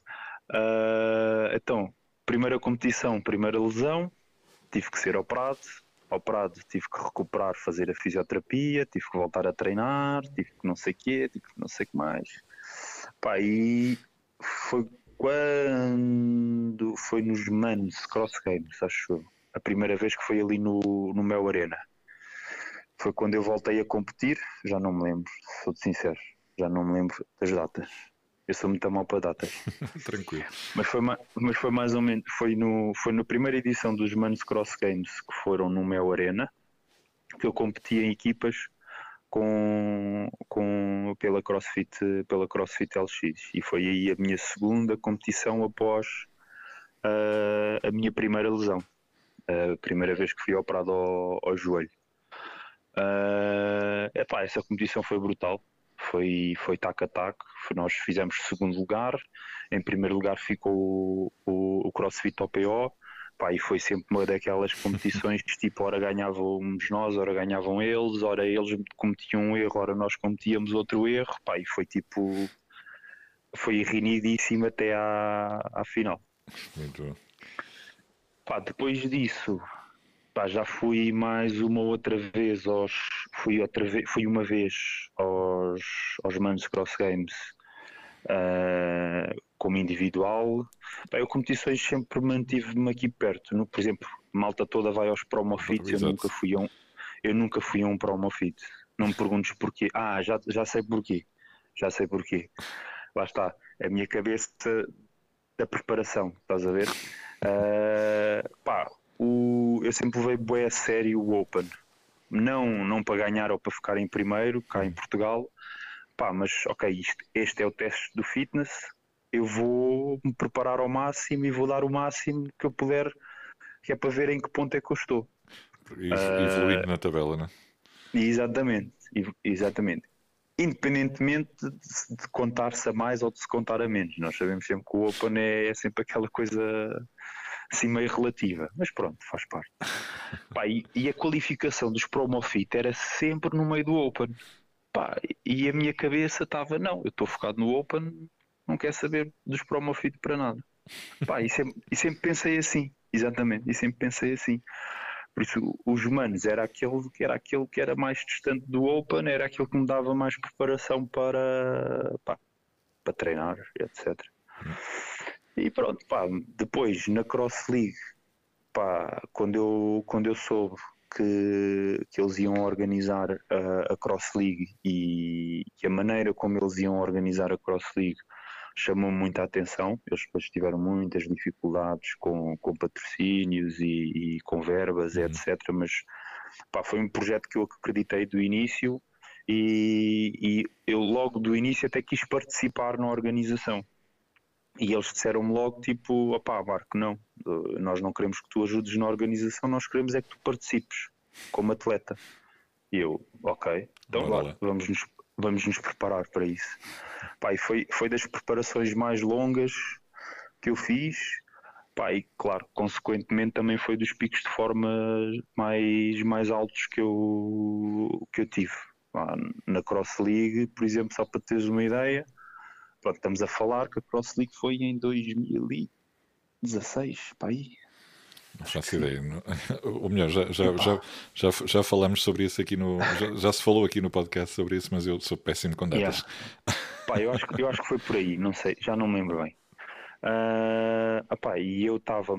Uh, então, primeira competição, primeira lesão, tive que ser operado. Operado, tive que recuperar, fazer a fisioterapia, tive que voltar a treinar, tive que não sei o quê, tive que não sei o que mais. Pá, e foi quando foi nos Manos Cross Games, acho eu. A primeira vez que foi ali no, no Mel Arena foi quando eu voltei a competir, já não me lembro, sou sincero, já não me lembro das datas. Eu sou muito mal para datas. Tranquilo. Mas foi, mas foi mais ou menos, foi no, foi na primeira edição dos Manos Cross Games que foram no Mel Arena, que eu competi em equipas com, com, pela, CrossFit, pela CrossFit LX. E foi aí a minha segunda competição após uh, a minha primeira lesão. A primeira vez que fui operado ao, ao joelho. Uh, epá, essa competição foi brutal, foi, foi tac a tac, nós fizemos segundo lugar, em primeiro lugar ficou o, o, o CrossFit OPO, pá, e foi sempre uma daquelas competições que tipo, ora ganhávamos nós, ora ganhavam eles, ora eles cometiam um erro, ora nós cometíamos outro erro, pá, e foi tipo, foi renidíssimo até à, à final. Muito Pá, depois disso, Pá, já fui mais uma outra vez aos. Fui, outra vez, fui uma vez aos, aos Manos Cross Games uh, como individual. Pá, eu competições sempre mantive-me aqui perto. No, por exemplo, malta toda vai aos promofits, eu nunca fui a um, eu nunca fui a um promofit. Não me perguntes porquê. Ah, já, já sei porquê. Já sei porquê. Lá está. A minha cabeça da preparação, estás a ver? Uh, pá, o, eu sempre levei bué a sério o Open. Não, não para ganhar ou para ficar em primeiro, cá em Portugal, pá, mas ok, isto, este é o teste do fitness, eu vou me preparar ao máximo e vou dar o máximo que eu puder, que é para ver em que ponto é que eu estou. E evoluindo uh, na tabela, não é? Exatamente, exatamente. Independentemente de, de contar-se a mais ou de se contar a menos. Nós sabemos sempre que o Open é, é sempre aquela coisa assim meio relativa, mas pronto, faz parte. Pá, e, e, a qualificação dos Promofit era sempre no meio do Open. Pá, e a minha cabeça estava, não, eu estou focado no Open, não quero saber dos Promofit para nada. Pá, e, sempre, e sempre pensei assim, exatamente, e sempre pensei assim. Por isso, os humanos era aquele que era aquele que era mais distante do Open, era aquele que me dava mais preparação para, pá, para treinar, etc. E pronto, pá, depois na Cross League, pá, quando eu, quando eu soube que, que eles iam organizar a, a Cross League e, e, a maneira como eles iam organizar a Cross League chamou muita atenção. Eles depois tiveram muitas dificuldades com, com patrocínios e, e com verbas, uhum. etc. Mas pá, foi um projeto que eu acreditei do início e, e eu logo do início até quis participar na organização. E eles disseram-me logo, tipo, opá, Marco, não, nós não queremos que tu ajudes na organização, nós queremos é que tu participes como atleta. E eu, ok, então lá, vamos nos, vamos nos preparar para isso. Pá, foi, foi das preparações mais longas que eu fiz. Pá, e claro, consequentemente também foi dos picos de forma mais, mais altos que eu, que eu tive. Pá, na Cross League, por exemplo, só para teres uma ideia, estamos a falar que a Cross League foi em 2016, pá, aí, não faço ideia. Ou melhor, já, já, já, já, já falámos sobre isso aqui no. Já, já, se falou aqui no podcast sobre isso, mas eu sou péssimo com datas. Yeah. Pá, eu, acho, eu acho que foi por aí, não sei, já não me lembro bem. Uh, opá, e eu estava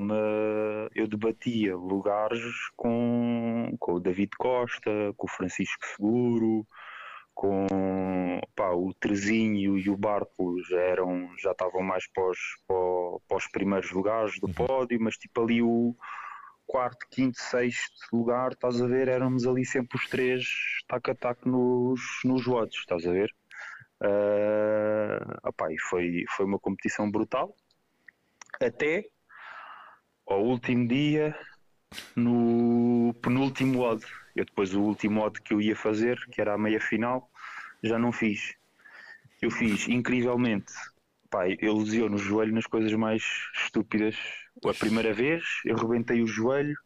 eu debatia lugares com, com o David Costa, com o Francisco Seguro, com opá, o Trezinho e o Barco já eram já estavam mais para os, para os primeiros lugares do uhum. pódio, mas tipo ali o quarto, quinto, sexto lugar, estás a ver, éramos ali sempre os três tac a tac nos, nos votos, estás a ver? Uh, opá, e foi, foi uma competição brutal até ao último dia no penúltimo odd. Eu depois o último odd que eu ia fazer, que era a meia final, já não fiz. Eu fiz incrivelmente. Pai, eu lesiono o joelho nas coisas mais estúpidas. A primeira vez eu rebentei o joelho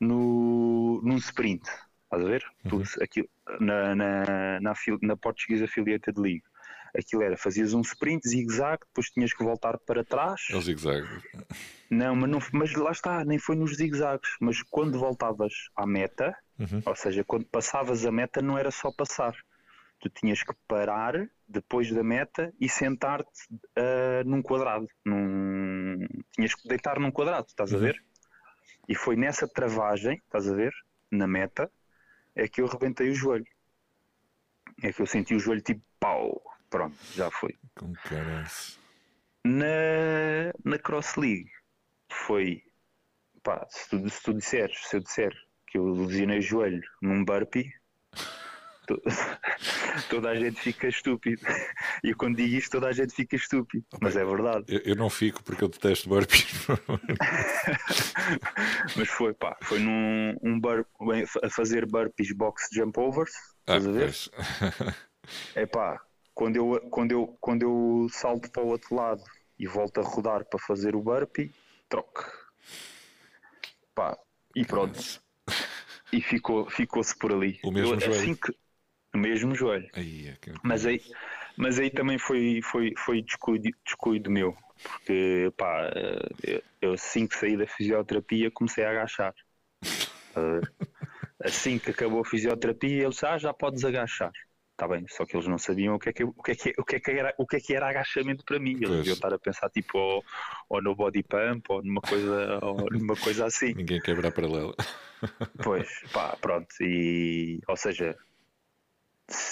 no, num sprint. Estás a ver? Uhum. Aquilo, na, na, na, na Portuguese Affiliated League aquilo era, fazias um sprint zigue-zague, depois tinhas que voltar para trás. É o zigue-zague. Não, mas, não, mas lá está, nem foi nos zigue-zagues. Mas quando voltavas à meta, uhum. ou seja, quando passavas a meta, não era só passar. Tu tinhas que parar depois da meta e sentar-te uh, num quadrado. Num... Tinhas que deitar num quadrado, estás uhum. a ver? E foi nessa travagem, estás a ver? Na meta, é que eu rebentei o joelho. É que eu senti o joelho tipo pau, Pronto, já foi. Com caras. Na, na Cross League foi. Pá, se tu, se tu disseres, se eu disser que eu lesionei o joelho num burpee, toda a gente fica estúpido. E quando digo isto, toda a gente fica estúpido. Mas é verdade. Eu, eu não fico porque eu detesto burpees. Mas foi, pá, foi num um burp, a fazer burpees box jump overs. Ah, estás a ver? É pá, quando eu, quando, eu, quando eu salto para o outro lado e volto a rodar para fazer o burpee, troco. Pá, e pronto. E ficou, ficou-se por ali. O mesmo eu, joelho. Assim que, o mesmo joelho. Aí, é que... mas, aí, mas aí também foi, foi, foi descuido, descuido meu. Porque, pá, eu, eu assim que saí da fisioterapia comecei a agachar. assim que acabou a fisioterapia, ele disse: Ah, já podes agachar. Está bem, só que eles não sabiam o que é que, o que, é que, o que, é que, era, o que, é que era agachamento para mim. Eles deviam estar a pensar tipo ou, ou, no body pump ou numa coisa, ou numa coisa assim. Ninguém quebra paralela. Pois, pá, pronto. E, ou seja,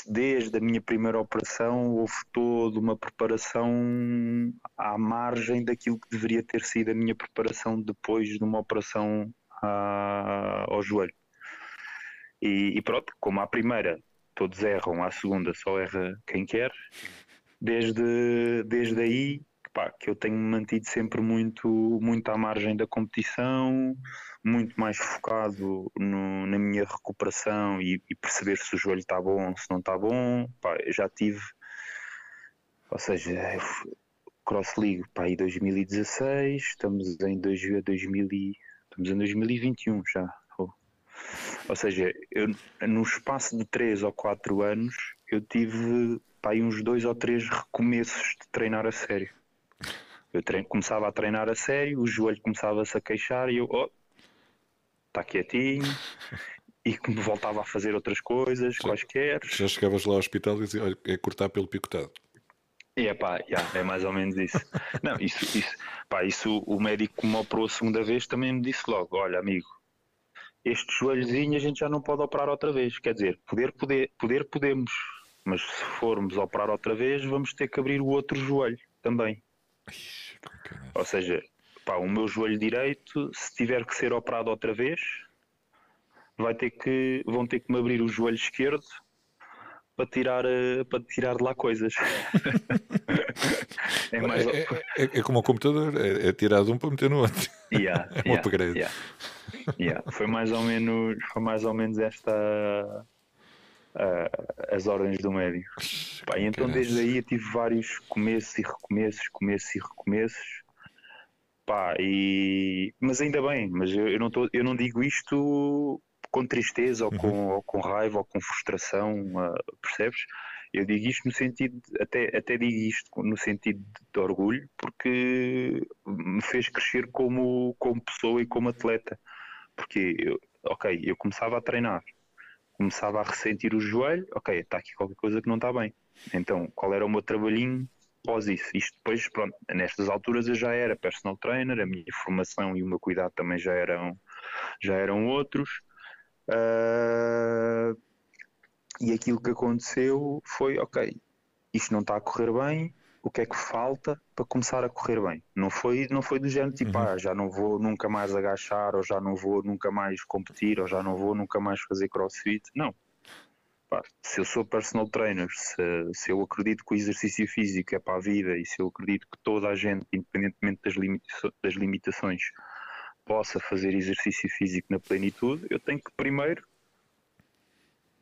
desde a minha primeira operação houve toda uma preparação à margem daquilo que deveria ter sido a minha preparação depois de uma operação à, ao joelho. E, e pronto, como a primeira todos erram, à segunda só erra quem quer. Desde, desde aí pá, que eu tenho mantido sempre muito, muito à margem da competição, muito mais focado no, na minha recuperação e, e, perceber se o joelho está bom, se não está bom. Pá, já tive, ou seja, Cross League pá, em 2016, estamos em, 2000, estamos em 2021 já. Ou seja, eu, no espaço de 3 ou 4 anos, eu tive pá, uns dois ou três recomeços de treinar a sério. Eu treino, começava a treinar a sério, o joelho começava-se a queixar e eu, oh, está quietinho, e voltava a fazer outras coisas, já, quaisquer. Já chegavas lá ao hospital e dizia, olha, é cortar pelo picotado. É pá, yeah, é mais ou menos isso. Não, isso, isso, pá, isso o médico que me operou a segunda vez também me disse logo, olha amigo, este joelhozinho a gente já não pode operar outra vez. Quer dizer, poder, poder, poder podemos, mas se formos operar outra vez, vamos ter que abrir o outro joelho. também. Ixi. Ou seja, pá, o meu joelho direito, se tiver que ser operado outra vez, vai ter que, vão ter que me abrir o joelho esquerdo para tirar, eh, para tirar de lá coisas. é mais. É, é- é- é como o computador, é, é tirar de um para meter no outro. Yeah, É um upgrade. yeah. Yeah, Foi mais ou menos, foi mais ou menos esta ah, as ordens do médico. Pá, e então desde aí eu tive vários começos e recomeços, começos e recomeços. Pá, e... Mas ainda bem, mas eu, eu não, tô, eu não digo isto com tristeza ou, Uhum. com, ou com raiva ou com frustração, ah, percebes? Eu digo isto no sentido, até, até digo isto no sentido de orgulho, porque me fez crescer como, como pessoa e como atleta. Porque, eu, ok, eu começava a treinar, começava a ressentir o joelho, ok, está aqui qualquer coisa que não está bem. Então, qual era o meu trabalhinho após isso? Isto depois, pronto, nestas alturas eu já era personal trainer, a minha formação e o meu cuidado também já eram, já eram outros. Ah, e aquilo que aconteceu foi, ok, isto não está a correr bem, o que é que falta para começar a correr bem? Não foi, não foi do género tipo, Uhum. ah, já não vou nunca mais agachar, ou já não vou nunca mais competir, ou já não vou nunca mais fazer crossfit. Não. Pá, se eu sou personal trainer, se, se eu acredito que o exercício físico é para a vida e se eu acredito que toda a gente, independentemente das, limita- das limitações, possa fazer exercício físico na plenitude, eu tenho que primeiro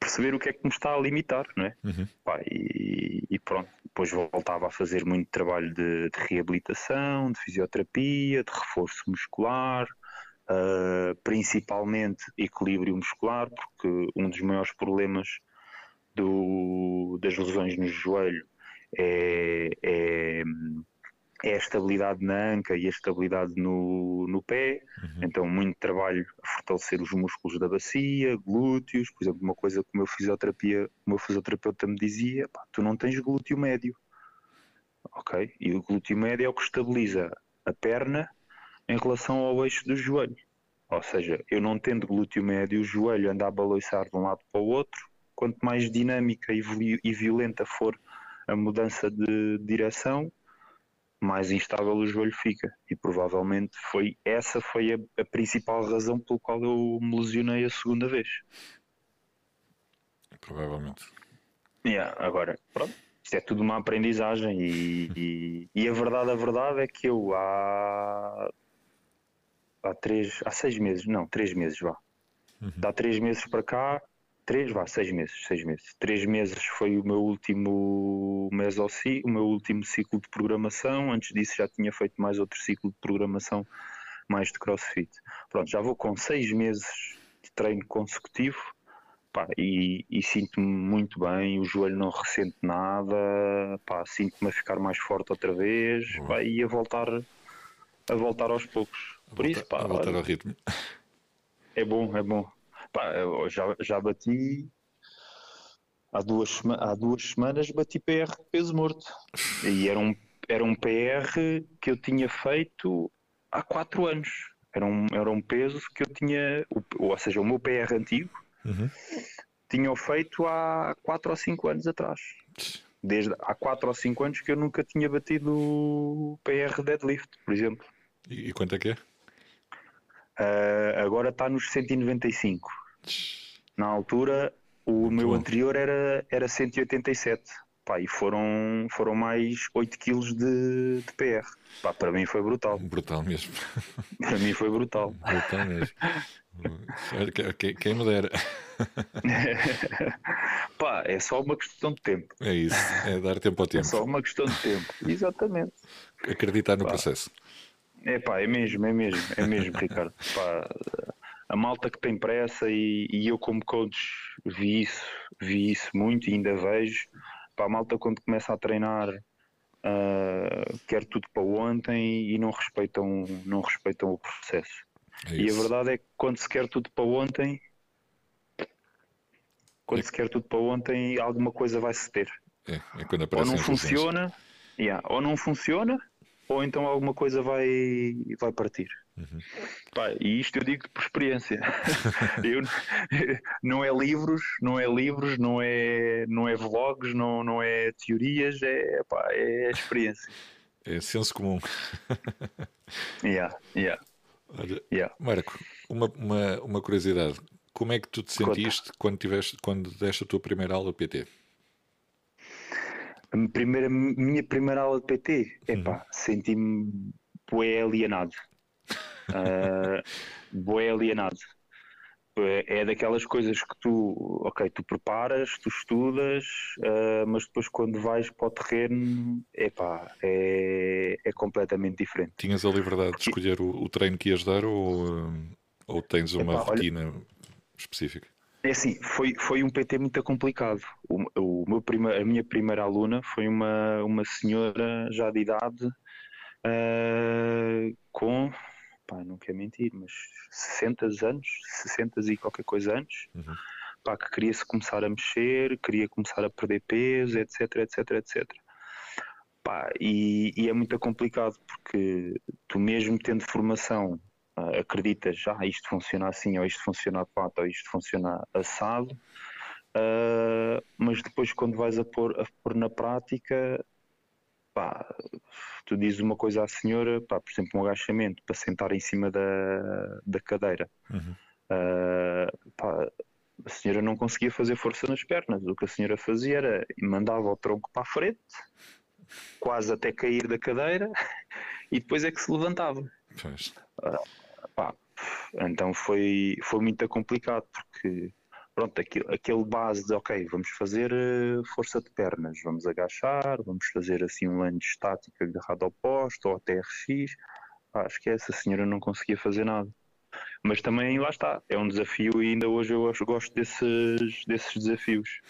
perceber o que é que me está a limitar, não é? Uhum. Pá, e, e pronto, depois voltava a fazer muito trabalho de, de reabilitação, de fisioterapia, de reforço muscular, ah, principalmente equilíbrio muscular, porque um dos maiores problemas do- das lesões no joelho é, é, é a estabilidade na anca e a estabilidade no, no pé. Uhum. Então, muito trabalho a fortalecer os músculos da bacia, glúteos. Por exemplo, uma coisa que o meu, fisioterapia, o meu fisioterapeuta me dizia: tu não tens glúteo médio. Ok? E o glúteo médio é o que estabiliza a perna em relação ao eixo do joelho. Ou seja, eu não tendo glúteo médio, o joelho anda a balançar de um lado para o outro. Quanto mais dinâmica e violenta for a mudança de direção, mais instável o joelho fica. E provavelmente foi essa foi a, a principal razão pelo qual eu me lesionei a segunda vez. Provavelmente. Yeah, agora, pronto, isto é tudo uma aprendizagem e, e, e a verdade, a verdade é que eu há, há três, há seis meses, não, três meses vá. Uhum. Há três meses para cá, três, vá, seis meses, seis meses. Três meses foi o meu último mesoci, o meu último ciclo de programação. Antes disso já tinha feito mais outro ciclo de programação, mais de crossfit. Pronto, já vou com seis meses de treino consecutivo. Pá, e, e sinto-me muito bem, o joelho não ressente nada, pá, sinto-me a ficar mais forte outra vez Boa. pá, e a voltar, a voltar aos poucos. A Por voltar- isso, pá, a voltar olha, ao ritmo. é bom, é bom. Pá, eu já, já bati há duas, há duas semanas bati PR de peso morto. E era um, era um PR que eu tinha feito há quatro anos. Era um, era um peso que eu tinha, ou seja, o meu PR antigo Uhum. tinha feito há 4 ou 5 anos atrás. Desde há 4 ou 5 anos que eu nunca tinha batido PR deadlift, por exemplo. E, e quanto é que é? Ah, agora está nos 195. Na altura, o meu bom. anterior era, era 187. Pá, e foram, foram mais 8 kg de, de PR. Pá, para mim foi brutal. Brutal mesmo. Para mim foi brutal. Brutal mesmo. Quem me dera. Pá, é só uma questão de tempo. É isso. É dar tempo ao É tempo. só uma questão de tempo. Exatamente. Acreditar no processo. É pá, é mesmo, é mesmo, é mesmo, Ricardo. Pá, a malta que tem pressa e, e eu como coach vi isso, vi isso muito e ainda vejo. Pá, a malta quando começa a treinar ah, quer tudo para ontem e não respeitam, não respeitam o processo. É E a verdade é que quando se quer tudo para ontem, quando É- se quer tudo para ontem, alguma coisa vai se ter. É, é quando Ou não funciona, yeah, ou não funciona, ou então alguma coisa vai, vai partir. Uhum. Pá, e isto eu digo por experiência. Eu- não é livros, não é livros, não é, não é vlogs, não, não é teorias, é, pá, é experiência. É senso comum. Yeah, yeah, Olha, yeah. Marco, uma, uma, uma curiosidade. Como é que tu te Conta. sentiste quando, tiveste, quando deste a tua primeira aula PT? A primeira, minha primeira aula de PT, epá, senti-me bué alienado. Uh, bué alienado. É é daquelas coisas que tu, ok, tu preparas, tu estudas, uh, mas depois quando vais para o terreno, epá, é, é completamente diferente. Tinhas a liberdade de escolher o, o treino que ias dar ou, hum, ou tens uma Epá, olha- rotina específica? É assim, foi, foi um PT muito complicado. O, o meu prima, a minha primeira aluna foi uma, uma senhora já de idade, ah, com, pá, não quero mentir, mas 60 anos, 60 e qualquer coisa anos, Uhum. pá, que queria se começar a mexer, queria começar a perder peso, etc, etc, etc. Pá, e, e é muito complicado porque tu mesmo tendo formação ah, acreditas, já isto funciona assim, ou isto funciona a quatro, ou isto funciona assado, ah, mas depois quando vais a pôr, a pôr na prática, pá, tu dizes uma coisa à senhora, pá, por exemplo, um agachamento para sentar em cima da, da cadeira. Uhum. Ah, pá, a senhora não conseguia fazer força nas pernas. O que a senhora fazia era mandava o tronco para a frente, quase até cair da cadeira, e depois é que se levantava. Pois. Pá, então foi, foi muito complicado porque pronto, aquele, aquele base de ok, vamos fazer eh, força de pernas, vamos agachar, vamos fazer assim um lunge estático agarrado ao posto ou até RX, pá, esquece, a senhora não conseguia fazer nada. Mas também lá está, é um desafio e ainda hoje eu gosto desses, desses desafios.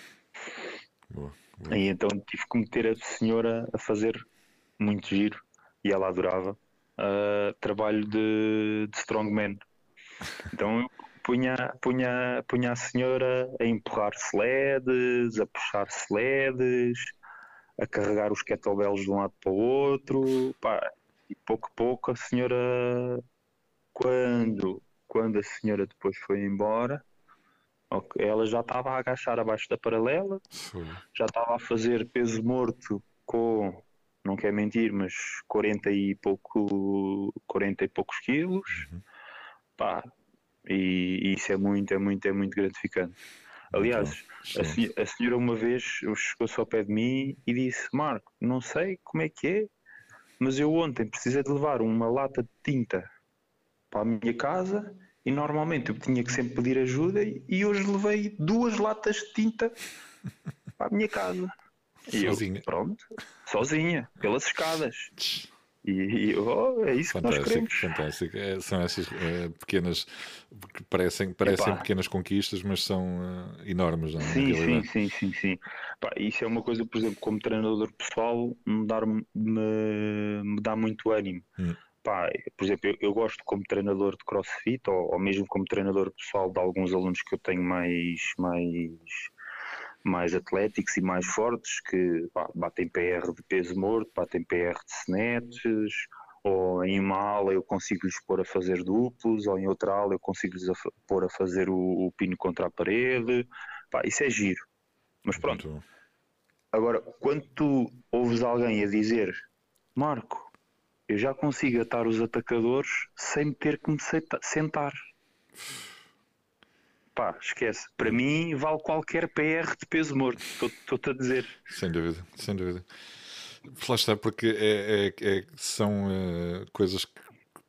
Boa, boa. E então tive que meter a senhora a fazer muito giro e ela adorava trabalho de, de strongman. Então eu punha, punha, punha a senhora a empurrar sledes, a puxar sledes, a carregar os kettlebells de um lado para o outro, pá, e pouco a pouco a senhora, quando, quando a senhora depois foi embora, ela já estava a agachar abaixo da paralela, Foi. já estava a fazer peso morto com, não quero mentir, mas 40 e, pouco, 40 e poucos quilos. Pá, e, e isso é muito, é muito, é muito gratificante. Aliás, a, Excelente. senho- a senhora uma vez chegou-se ao pé de mim e disse: Marco, não sei como é que é, mas eu ontem precisei de levar uma lata de tinta para a minha casa e normalmente eu tinha que sempre pedir ajuda e hoje levei duas latas de tinta para a minha casa. E eu, Sozinha. pronto, sozinha, pelas escadas. E, e oh, é isso que nós Fantástico, queremos. fantástico. É, são essas é, pequenas que parecem, parecem Epá. pequenas conquistas, mas são é, enormes, não é? Sim, sim, sim, sim, sim. Pá, isso é uma coisa, por exemplo, como treinador pessoal, me, dar, me, me dá muito ânimo. Hum. Pá, por exemplo, eu, eu gosto como treinador de crossfit ou, ou mesmo como treinador pessoal de alguns alunos que eu tenho mais, mais, mais atléticos e mais fortes, que pá, batem PR de peso morto, batem PR de snatches, ou em uma aula eu consigo-lhes pôr a fazer duplos, ou em outra aula eu consigo-lhes a pôr a fazer o, o pino contra a parede. Pá, isso é giro. Mas pronto, Muito agora, quando tu ouves alguém a dizer Marco, eu já consigo atar os atacadores sem ter que me senta- sentar. Pá, esquece. Para mim vale qualquer PR de peso morto. Estou- Estou-te a dizer. Sem dúvida, sem dúvida. Lá está, porque é, é- é- são eh, coisas que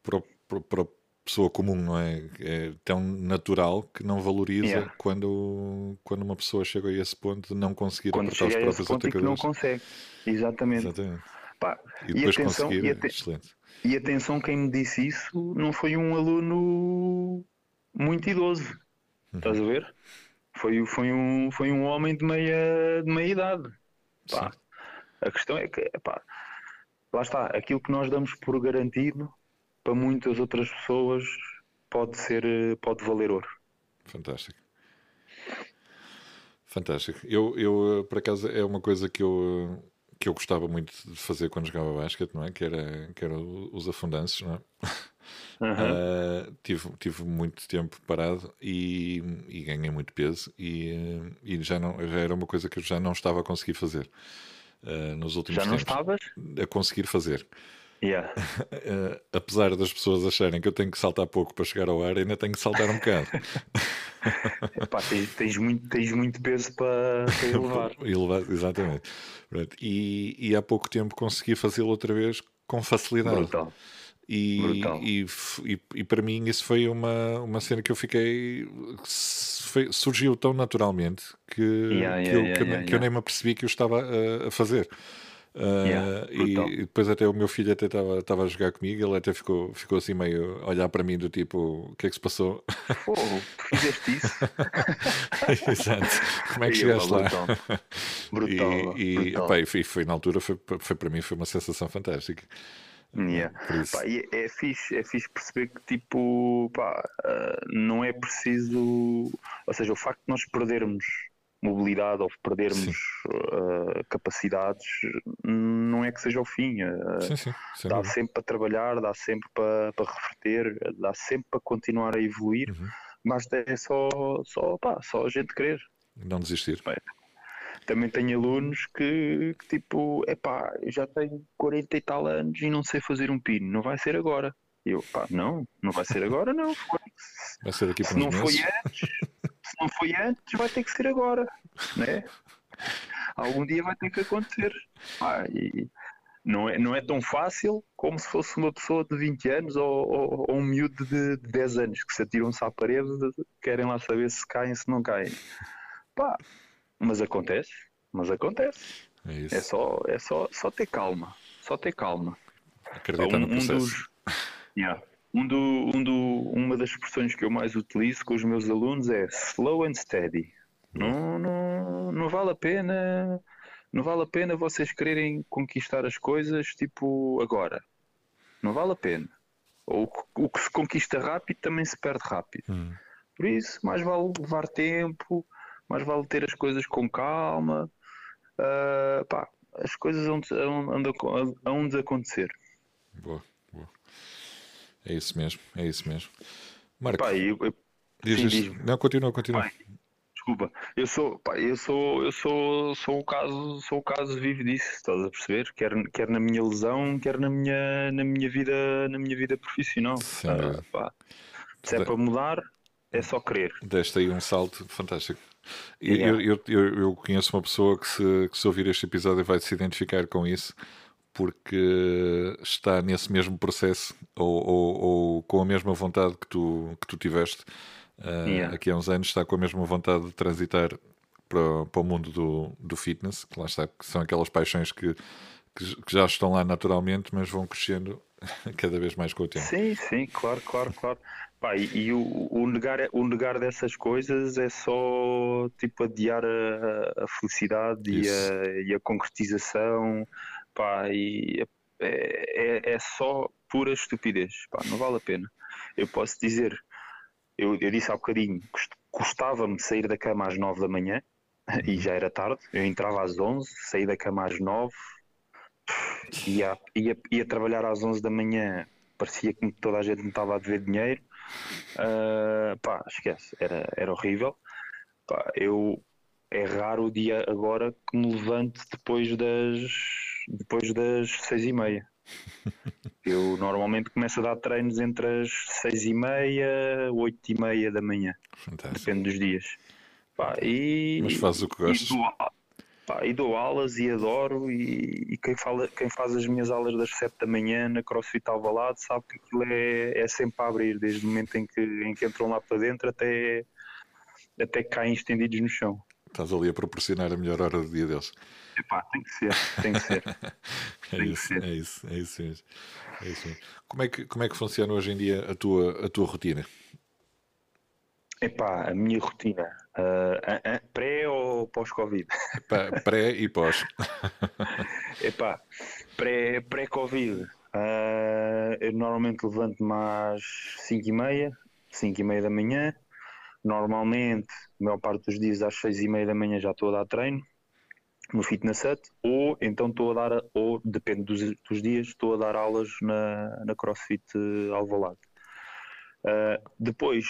para, para, pessoa comum não é? É tão natural que não valoriza Yeah. quando, quando uma pessoa chega a esse ponto de não conseguir Quando apertar os próprios e que não atacadores. consegue. Exatamente. Exatamente. Pá, E e, depois atenção, conseguir, e, ate- excelente. e atenção, quem me disse isso não foi um aluno muito idoso. Estás a ver? Foi, foi, um, foi um homem de meia, de meia idade. Pá, a questão é que, pá, lá está, aquilo que nós damos por garantido, para muitas outras pessoas, pode ser, pode valer ouro. Fantástico. Fantástico. Eu, eu, por acaso, é uma coisa que eu, que eu gostava muito de fazer quando jogava basquete, não é? Que era, que era os afundanços, não é? Aham. Ah, tive, tive muito tempo parado e, e ganhei muito peso e, eh, e já, não, já era uma coisa que eu já não estava a conseguir fazer. uh, nos últimos Já não tempos. estavas? A conseguir fazer. Yeah. Uh, apesar das pessoas acharem que eu tenho que saltar pouco para chegar ao ar, ainda tenho que saltar um bocado. Epá, tens, tens, muito, tens muito peso para, para elevar. elevar exatamente. E, e, há pouco tempo consegui fazê-lo outra vez com facilidade. Brutal. E, e, e, e, para mim isso foi uma, uma cena que eu fiquei. Foi, surgiu tão naturalmente que, yeah, que, yeah, eu, yeah, que, que eu nem me apercebi que eu estava a, a fazer. Uh, e, depois até o meu filho até estava a jogar comigo, ele até ficou, ficou assim meio a olhar para mim do tipo, o que é que se passou? Oh, fizeste isso? Exato. Como é que chegaste lá? Brutal. E, brutal. Foi, foi, na altura, foi, foi para mim foi uma sensação fantástica. Yeah. Pá, é, fixe, é fixe perceber que tipo, pá, uh, não é preciso, ou seja, o facto de nós perdermos mobilidade ou perdermos uh, capacidades, não é que seja o fim. Uh, sim, sim, dá bem. sempre para trabalhar, dá sempre para, para reverter, dá sempre para continuar a evoluir, uhum. mas é só, só, pá, só a gente querer. Não desistir. Bem, também tenho alunos que, que tipo, é pá, já tenho 40 e tal anos e não sei fazer um pino, não vai ser agora. Eu, pá, não, não vai ser agora, não. Vai ser daqui Se para não foi antes, se não foi antes, vai ter que ser agora, né? Algum dia vai ter que acontecer. Ah, e não é, não é tão fácil como se fosse uma pessoa de 20 anos ou, ou, ou um miúdo de, de 10 anos que se atiram-se à parede, querem lá saber se caem, se não caem. Pá, mas acontece, mas acontece. É, é, só, é só, só ter calma, só ter calma. Acreditar um, no processo. Um dos, yeah, um do, um do, uma das expressões que eu mais utilizo com os meus alunos é slow and steady. Não, não, não vale a pena, não vale a pena vocês quererem conquistar as coisas tipo agora. Não vale a pena. O, o que se conquista rápido também se perde rápido. Hum. Por isso, mais vale levar tempo, mais vale ter as coisas com calma. Uh, pá, as coisas hão de acontecer. Boa, boa. É isso mesmo, é isso mesmo. Marco, pá, eu, eu, sim, diz, não, continua, continua. Pai, desculpa, eu sou, pá, eu sou, eu sou, sou o caso, sou o caso vivo disso, estás a perceber? Quer, quer na minha lesão, quer na minha, na minha vida, na minha vida profissional. Uh, pá, se é para mudar, é só querer. Deste aí um salto fantástico. Eu, eu, eu, eu, conheço uma pessoa que se, que se ouvir este episódio vai se identificar com isso porque está nesse mesmo processo ou, ou, ou, com a mesma vontade que tu, que tu tiveste uh, yeah. aqui há uns anos, está com a mesma vontade de transitar para, para o mundo do, do fitness, que lá está, que são aquelas paixões que, que, que já estão lá naturalmente, mas vão crescendo cada vez mais com o tempo. Sim, sim, claro, claro, claro. Pá, e, e o, o, negar, o negar dessas coisas é só tipo adiar a, a felicidade e a, e a, concretização, pá, e é, é, é, só pura estupidez, pá, não vale a pena. Eu posso dizer, eu, eu disse há bocadinho, custava-me sair da cama às 9 da manhã e já era tarde, eu entrava às 11, saí da cama às 9, ia, ia, ia trabalhar às 11 da manhã, parecia que toda a gente me estava a dever dinheiro Uh, pá, esquece, era, era horrível. Pá, eu é raro o dia agora que me levante depois das depois das seis e meia. Eu normalmente começo a dar treinos entre as seis e meia, oito e meia da manhã. Fantástico. Depende dos dias. Pá, e, Mas faz o que gostas. E dou, pá, e dou aulas e adoro e, e, quem, fala, quem faz as minhas aulas das 7 da manhã na CrossFit Alvalade sabe que aquilo é, é sempre a abrir, desde o momento em que, em que entram lá para dentro até, até caem estendidos no chão. Estás ali a proporcionar a melhor hora do dia deles. Epá, tem que ser, tem que ser. é, tem isso, que ser. é isso, é isso mesmo. É isso mesmo. Como, é que, como é que funciona hoje em dia a tua, a tua rotina? Epá, a minha rotina, uh, pré ou pós-Covid? Pré e pós. Epá, pré-Covid, uh, eu normalmente levanto-me às 5 e meia, 5 e meia da manhã. Normalmente, a maior parte dos dias às 6 e meia da manhã já estou a dar treino no Fitness Hut, ou então estou a dar, ou depende dos, dos dias, estou a dar aulas na, na CrossFit Alvalade. Uh, depois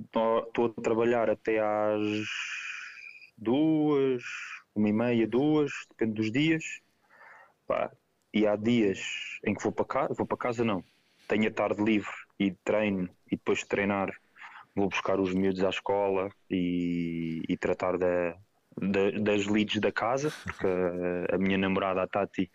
estou a trabalhar até às duas, uma e meia, duas, depende dos dias. pá, e há dias em que vou para casa, vou para casa não, tenho a tarde livre e treino e depois de treinar vou buscar os miúdos à escola e, e tratar da, da, das leads da casa, porque a, a minha namorada, a Tati,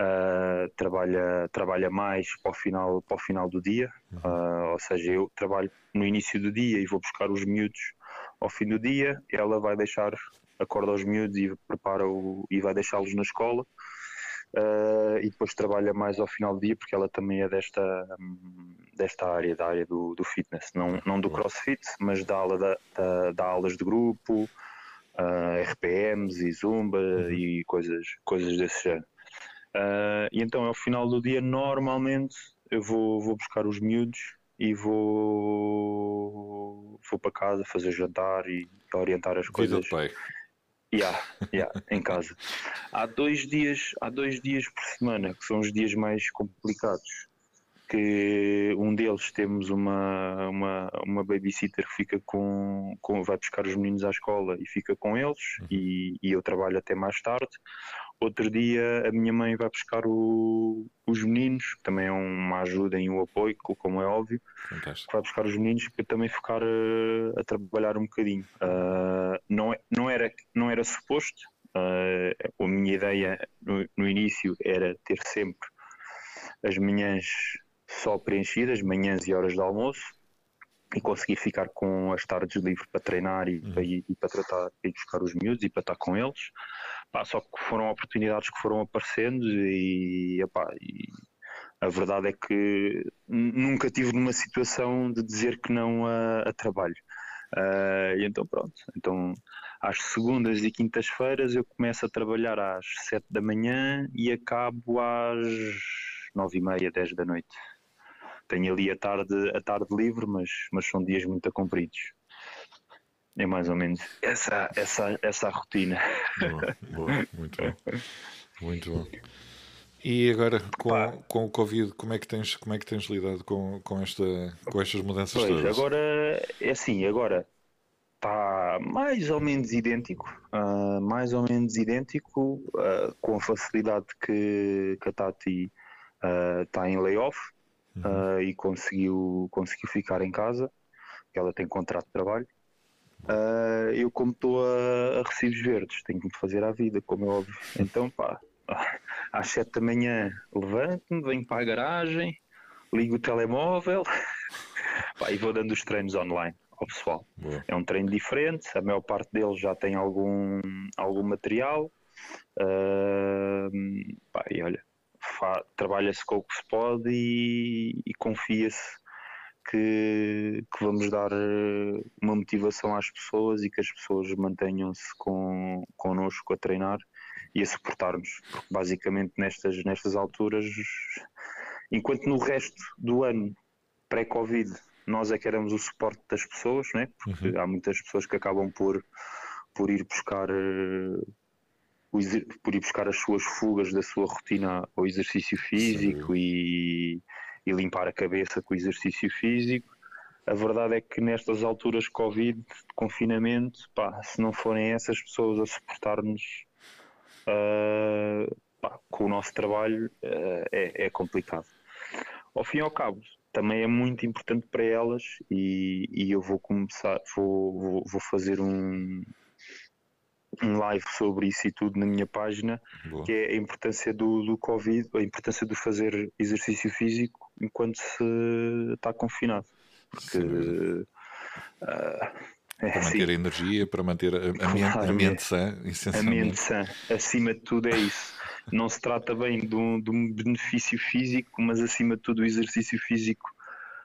uh, trabalha, trabalha mais para o final, para o final do dia, uh, ou seja, eu trabalho no início do dia e vou buscar os miúdos ao fim do dia, ela vai deixar, acorda os miúdos e prepara o, e vai deixá-los na escola. Uh, e depois trabalha mais ao final do dia porque ela também é desta, desta área, da área do, do fitness, não, não do crossfit, mas da aula da, da, da aulas de grupo, RPMs e Zumba uhum. e coisas, coisas desse género. Uh, e então ao final do dia normalmente eu vou, vou buscar os miúdos e vou, vou para casa fazer jantar e orientar as coisas. Vida pai. Yeah, yeah, em casa. Há dois dias, há dois dias por semana que são os dias mais complicados. Que um deles temos uma, uma, uma babysitter que fica com, com vai buscar os meninos à escola e fica com eles uhum. e, e eu trabalho até mais tarde. Outro dia a minha mãe vai buscar o, os meninos, que também é uma ajuda e um apoio, como é óbvio. Fantástico. Vai buscar os meninos para também ficar a, eh, a trabalhar um bocadinho. Uh, não, é, não, era, não era suposto. Uh, a minha ideia no, no, início era ter sempre as manhãs só preenchidas, manhãs e horas de almoço, e conseguir ficar com as tardes livres para treinar e, uhum. para, ir, e para tratar e buscar os miúdos e para estar com eles. Pá, só que foram oportunidades que foram aparecendo e, epá, e a verdade é que nunca tive numa situação de dizer que não a, a trabalho. Uh, e então pronto, então às segundas e quintas-feiras eu começo a trabalhar às sete da manhã e acabo às nove e meia, dez da noite. Tenho ali a tarde, a tarde livre, mas, mas são dias muito compridos. É mais ou menos essa, essa, essa a rotina. Boa, boa, muito bom. Muito bom. E agora com, com o Covid, como é que tens, como é que tens lidado com, com, esta, com estas mudanças pois, todas? Agora é assim, agora está mais ou menos idêntico, uh, mais ou menos idêntico, uh, com a facilidade que, que a Tati está uh, em layoff uhum. e conseguiu, conseguiu ficar em casa, ela tem contrato de trabalho. Uh, eu como estou a, a, recibos verdes, tenho que me fazer à vida, como é óbvio. Então, pá, às 7 da manhã levanto-me, venho para a garagem, ligo o telemóvel pá, e vou dando os treinos online ao pessoal. Boa. É um treino diferente, a maior parte deles já tem algum, algum material. Uh, pá, e olha, trabalha-se com o que se pode e, e confia-se que, que, vamos dar eh, uma motivação às pessoas e que as pessoas mantenham-se com, connosco a treinar e a suportar-nos. Porque basicamente nestas, nestas alturas, enquanto no resto do ano pré-Covid nós é que éramos o suporte das pessoas, né? porque uhum. há muitas pessoas que acabam por, por ir buscar eh, por ir buscar as suas fugas da sua rotina ao exercício físico e e limpar a cabeça com o exercício físico. A verdade é que nestas alturas de Covid, de confinamento, pá, se não forem essas pessoas a suportar-nos uh, com o nosso trabalho, uh, é, é, complicado. Ao fim e ao cabo, também é muito importante para elas e, e eu vou começar, vou, vou, vou fazer um, um live sobre isso e tudo na minha página, Boa. que é a importância do, do Covid, a importância de fazer exercício físico enquanto se está confinado. Porque uh, é para manter assim. a energia, para manter a, a, mente, a mente sã, A mente sã, acima de tudo é isso. Não se trata bem de um, de um benefício físico, mas acima de tudo o exercício físico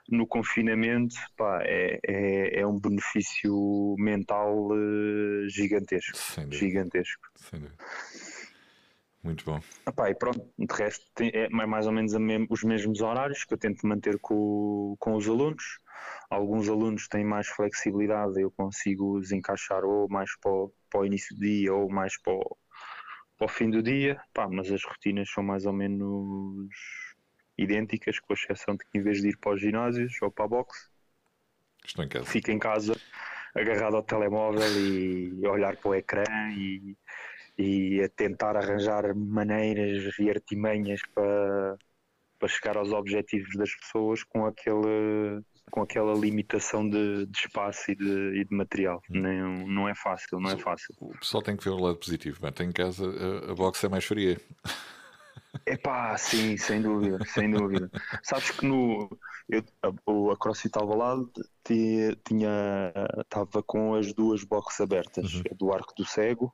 no confinamento pá, é, é, é, um benefício mental uh, gigantesco. Sem gigantesco. Sem dúvida. Muito bom. Epá, e pronto, de resto tem, é mais ou menos os mesmos horários que eu tento manter com, com os alunos. Alguns alunos têm mais flexibilidade, eu consigo os encaixar ou mais para o, para o início do dia ou mais para o, para o fim do dia, Pá, mas as rotinas são mais ou menos idênticas, com exceção de que em vez de ir para os ginásios ou para a boxe, Estou em casa. fica em casa agarrado ao telemóvel e olhar para o ecrã e e a tentar arranjar maneiras e artimanhas para, para chegar aos objetivos das pessoas com aquele com aquela limitação de, de espaço e de, e de material. Hum. Não, não é fácil, não é fácil. O pessoal tem que ver o lado positivo. Mas em casa a, a box é mais fria. É pá, sim, sem dúvida, sem dúvida. Sabes que no eu, a, a CrossFit Alvalade tinha estava com as duas boxes abertas, Uhum. a do Arco do Cego,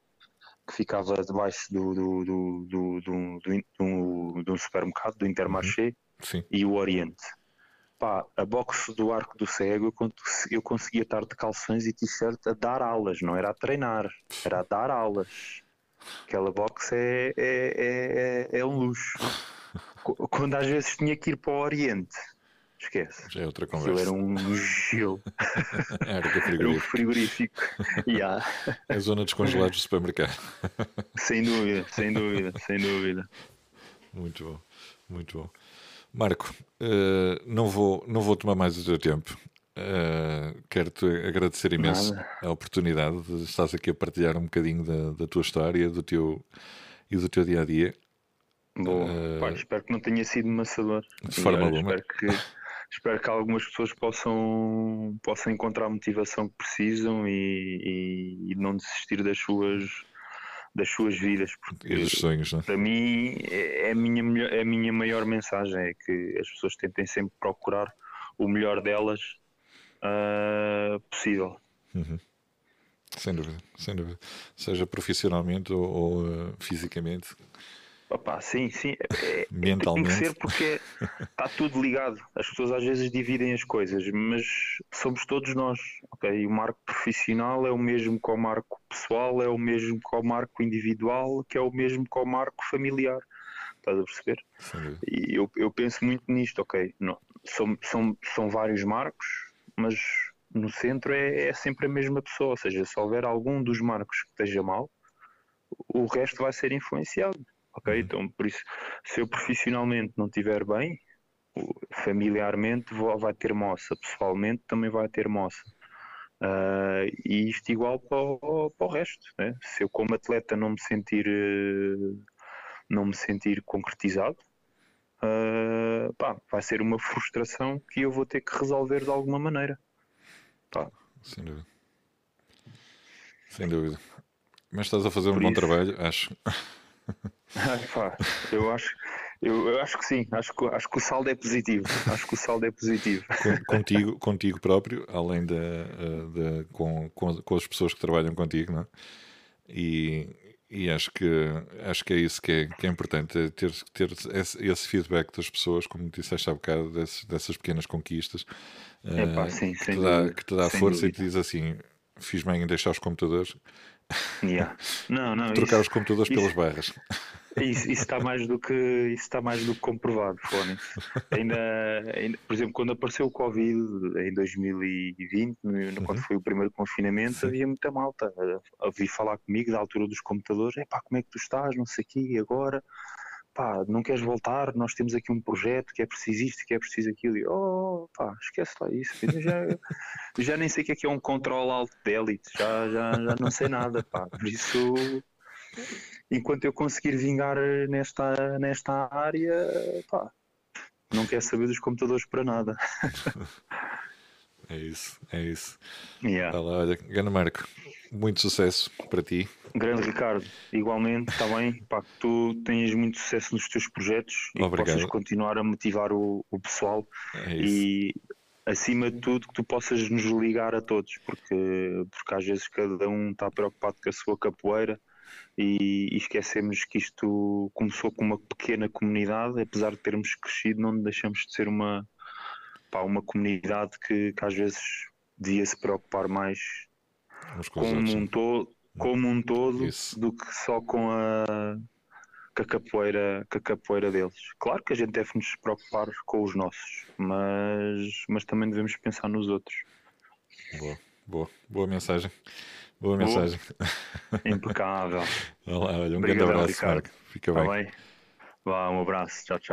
que ficava debaixo do, do, do, do, do, do, do- do supermercado, do Intermarché, Sim. e o Oriente. Pá, a box do Arco do Cego eu, cons- eu conseguia estar de calções e t-shirt a dar aulas, não era a treinar, era a dar aulas. Aquela box é, é, é, é um luxo. Qu- Quando às vezes tinha que ir para o Oriente, esquece. Já é outra conversa. era um gelo, Era era um frigorífico. Yeah. A zona dos congelados do supermercado. Sem dúvida, sem dúvida, sem dúvida. Muito bom, muito bom. Marco, eh, não, vou, não vou tomar mais o teu tempo. Eh, Quero-te agradecer imenso Nada. a oportunidade de estás aqui a partilhar um bocadinho da, da tua história do teu, e do teu dia a dia. Boa. Eh, Pá, espero que não tenha sido maçador. De forma alguma. Espero que, espero que algumas pessoas possam, possam encontrar a motivação que precisam e, e- e não desistir das suas, das suas vidas. Porque E dos sonhos, não é? para mim é é a minha, é a minha maior mensagem, é que as pessoas tentem sempre procurar o melhor delas ah, possível. Sem dúvida, sem dúvida. Seja profissionalmente ou, ou, eh, fisicamente, Opa, sim, sim. é- é- Tem que ser porque está tudo ligado. As pessoas às vezes dividem as coisas, mas somos todos nós. ok? O marco profissional é o mesmo que o marco pessoal, é o mesmo que o marco individual, que é o mesmo que o marco familiar. Estás a perceber? Dúvida. E eu, eu penso muito nisto, ok? Não, são, são, são vários marcos, mas no centro é, é sempre a mesma pessoa. Ou seja, se houver algum dos marcos que esteja mal, o resto vai ser influenciado. Ok? Então, por isso, se eu profissionalmente não estiver bem, familiarmente vai ter moça, pessoalmente também vai ter moça. Ah, e isto igual para o, para o resto. Né? Se eu, como atleta, não me sentir, eh, não me sentir concretizado, ah, pá, vai ser uma frustração que eu vou ter que resolver de alguma maneira. Pá, Sem dúvida. Sem dúvida. Mas estás a fazer um Por bom isso- trabalho, acho. Eu acho, eu, eu acho que sim, acho que, acho que o saldo é positivo. Acho que o saldo é positivo. Contigo, contigo próprio, além da, da- com, com, com as pessoas que trabalham contigo, não é? E, e acho que acho que é isso que é, que é importante, é ter, ter esse, esse feedback das pessoas, como disseste há bocado, desses- dessas pequenas conquistas, Epá, sim, que, te dá, dúvida, que te dá força e dúvida. te diz assim: fiz bem em deixar os computadores, Yeah. Não, não, trocar isso, os computadores isso- pelas barras. isso, isso está mais do que isso está mais do que comprovado, Fónix. Ainda, ainda, por exemplo, quando apareceu o Covid em 2020, no- quando foi o primeiro confinamento, Uhum. Sim. havia muita malta a, a vir falar comigo da altura dos computadores, epá, como é que tu estás, não sei o quê, e agora? Pá, não queres voltar? Nós temos aqui um projeto que é preciso isto, que é preciso aquilo. E, oh, pá, esquece lá isso. Já, já nem sei o que é que é um control alt delete, já, já, já não sei nada, pá. Por isso, enquanto eu conseguir vingar nesta, nesta área, pá, não quero saber dos computadores para nada. É isso, é isso. Yeah. Tá lá, olha, Gana Marco, muito sucesso para ti. Grande Ricardo, igualmente, está bem, pá, que tu tens muito sucesso nos teus projetos e que possas continuar a motivar o, o pessoal É isso. e acima de tudo que tu possas nos ligar a todos, porque, porque às vezes cada um está preocupado com a sua capoeira e, e esquecemos que isto começou com uma pequena comunidade, apesar de termos crescido, não deixamos de ser uma, pá, uma comunidade que, que às vezes devia se preocupar mais como um todo, como um todo Isso. do que só com a, com a capoeira, com a capoeira deles. Claro que a gente deve nos preocupar com os nossos, mas, mas também devemos pensar nos outros. Boa, boa, boa mensagem. Boa Boa. mensagem. Impecável. Olha um grande Obrigadão, abraço, Ricardo. Marco. Fica Está bem. bem? Vá, um abraço. Tchau, tchau.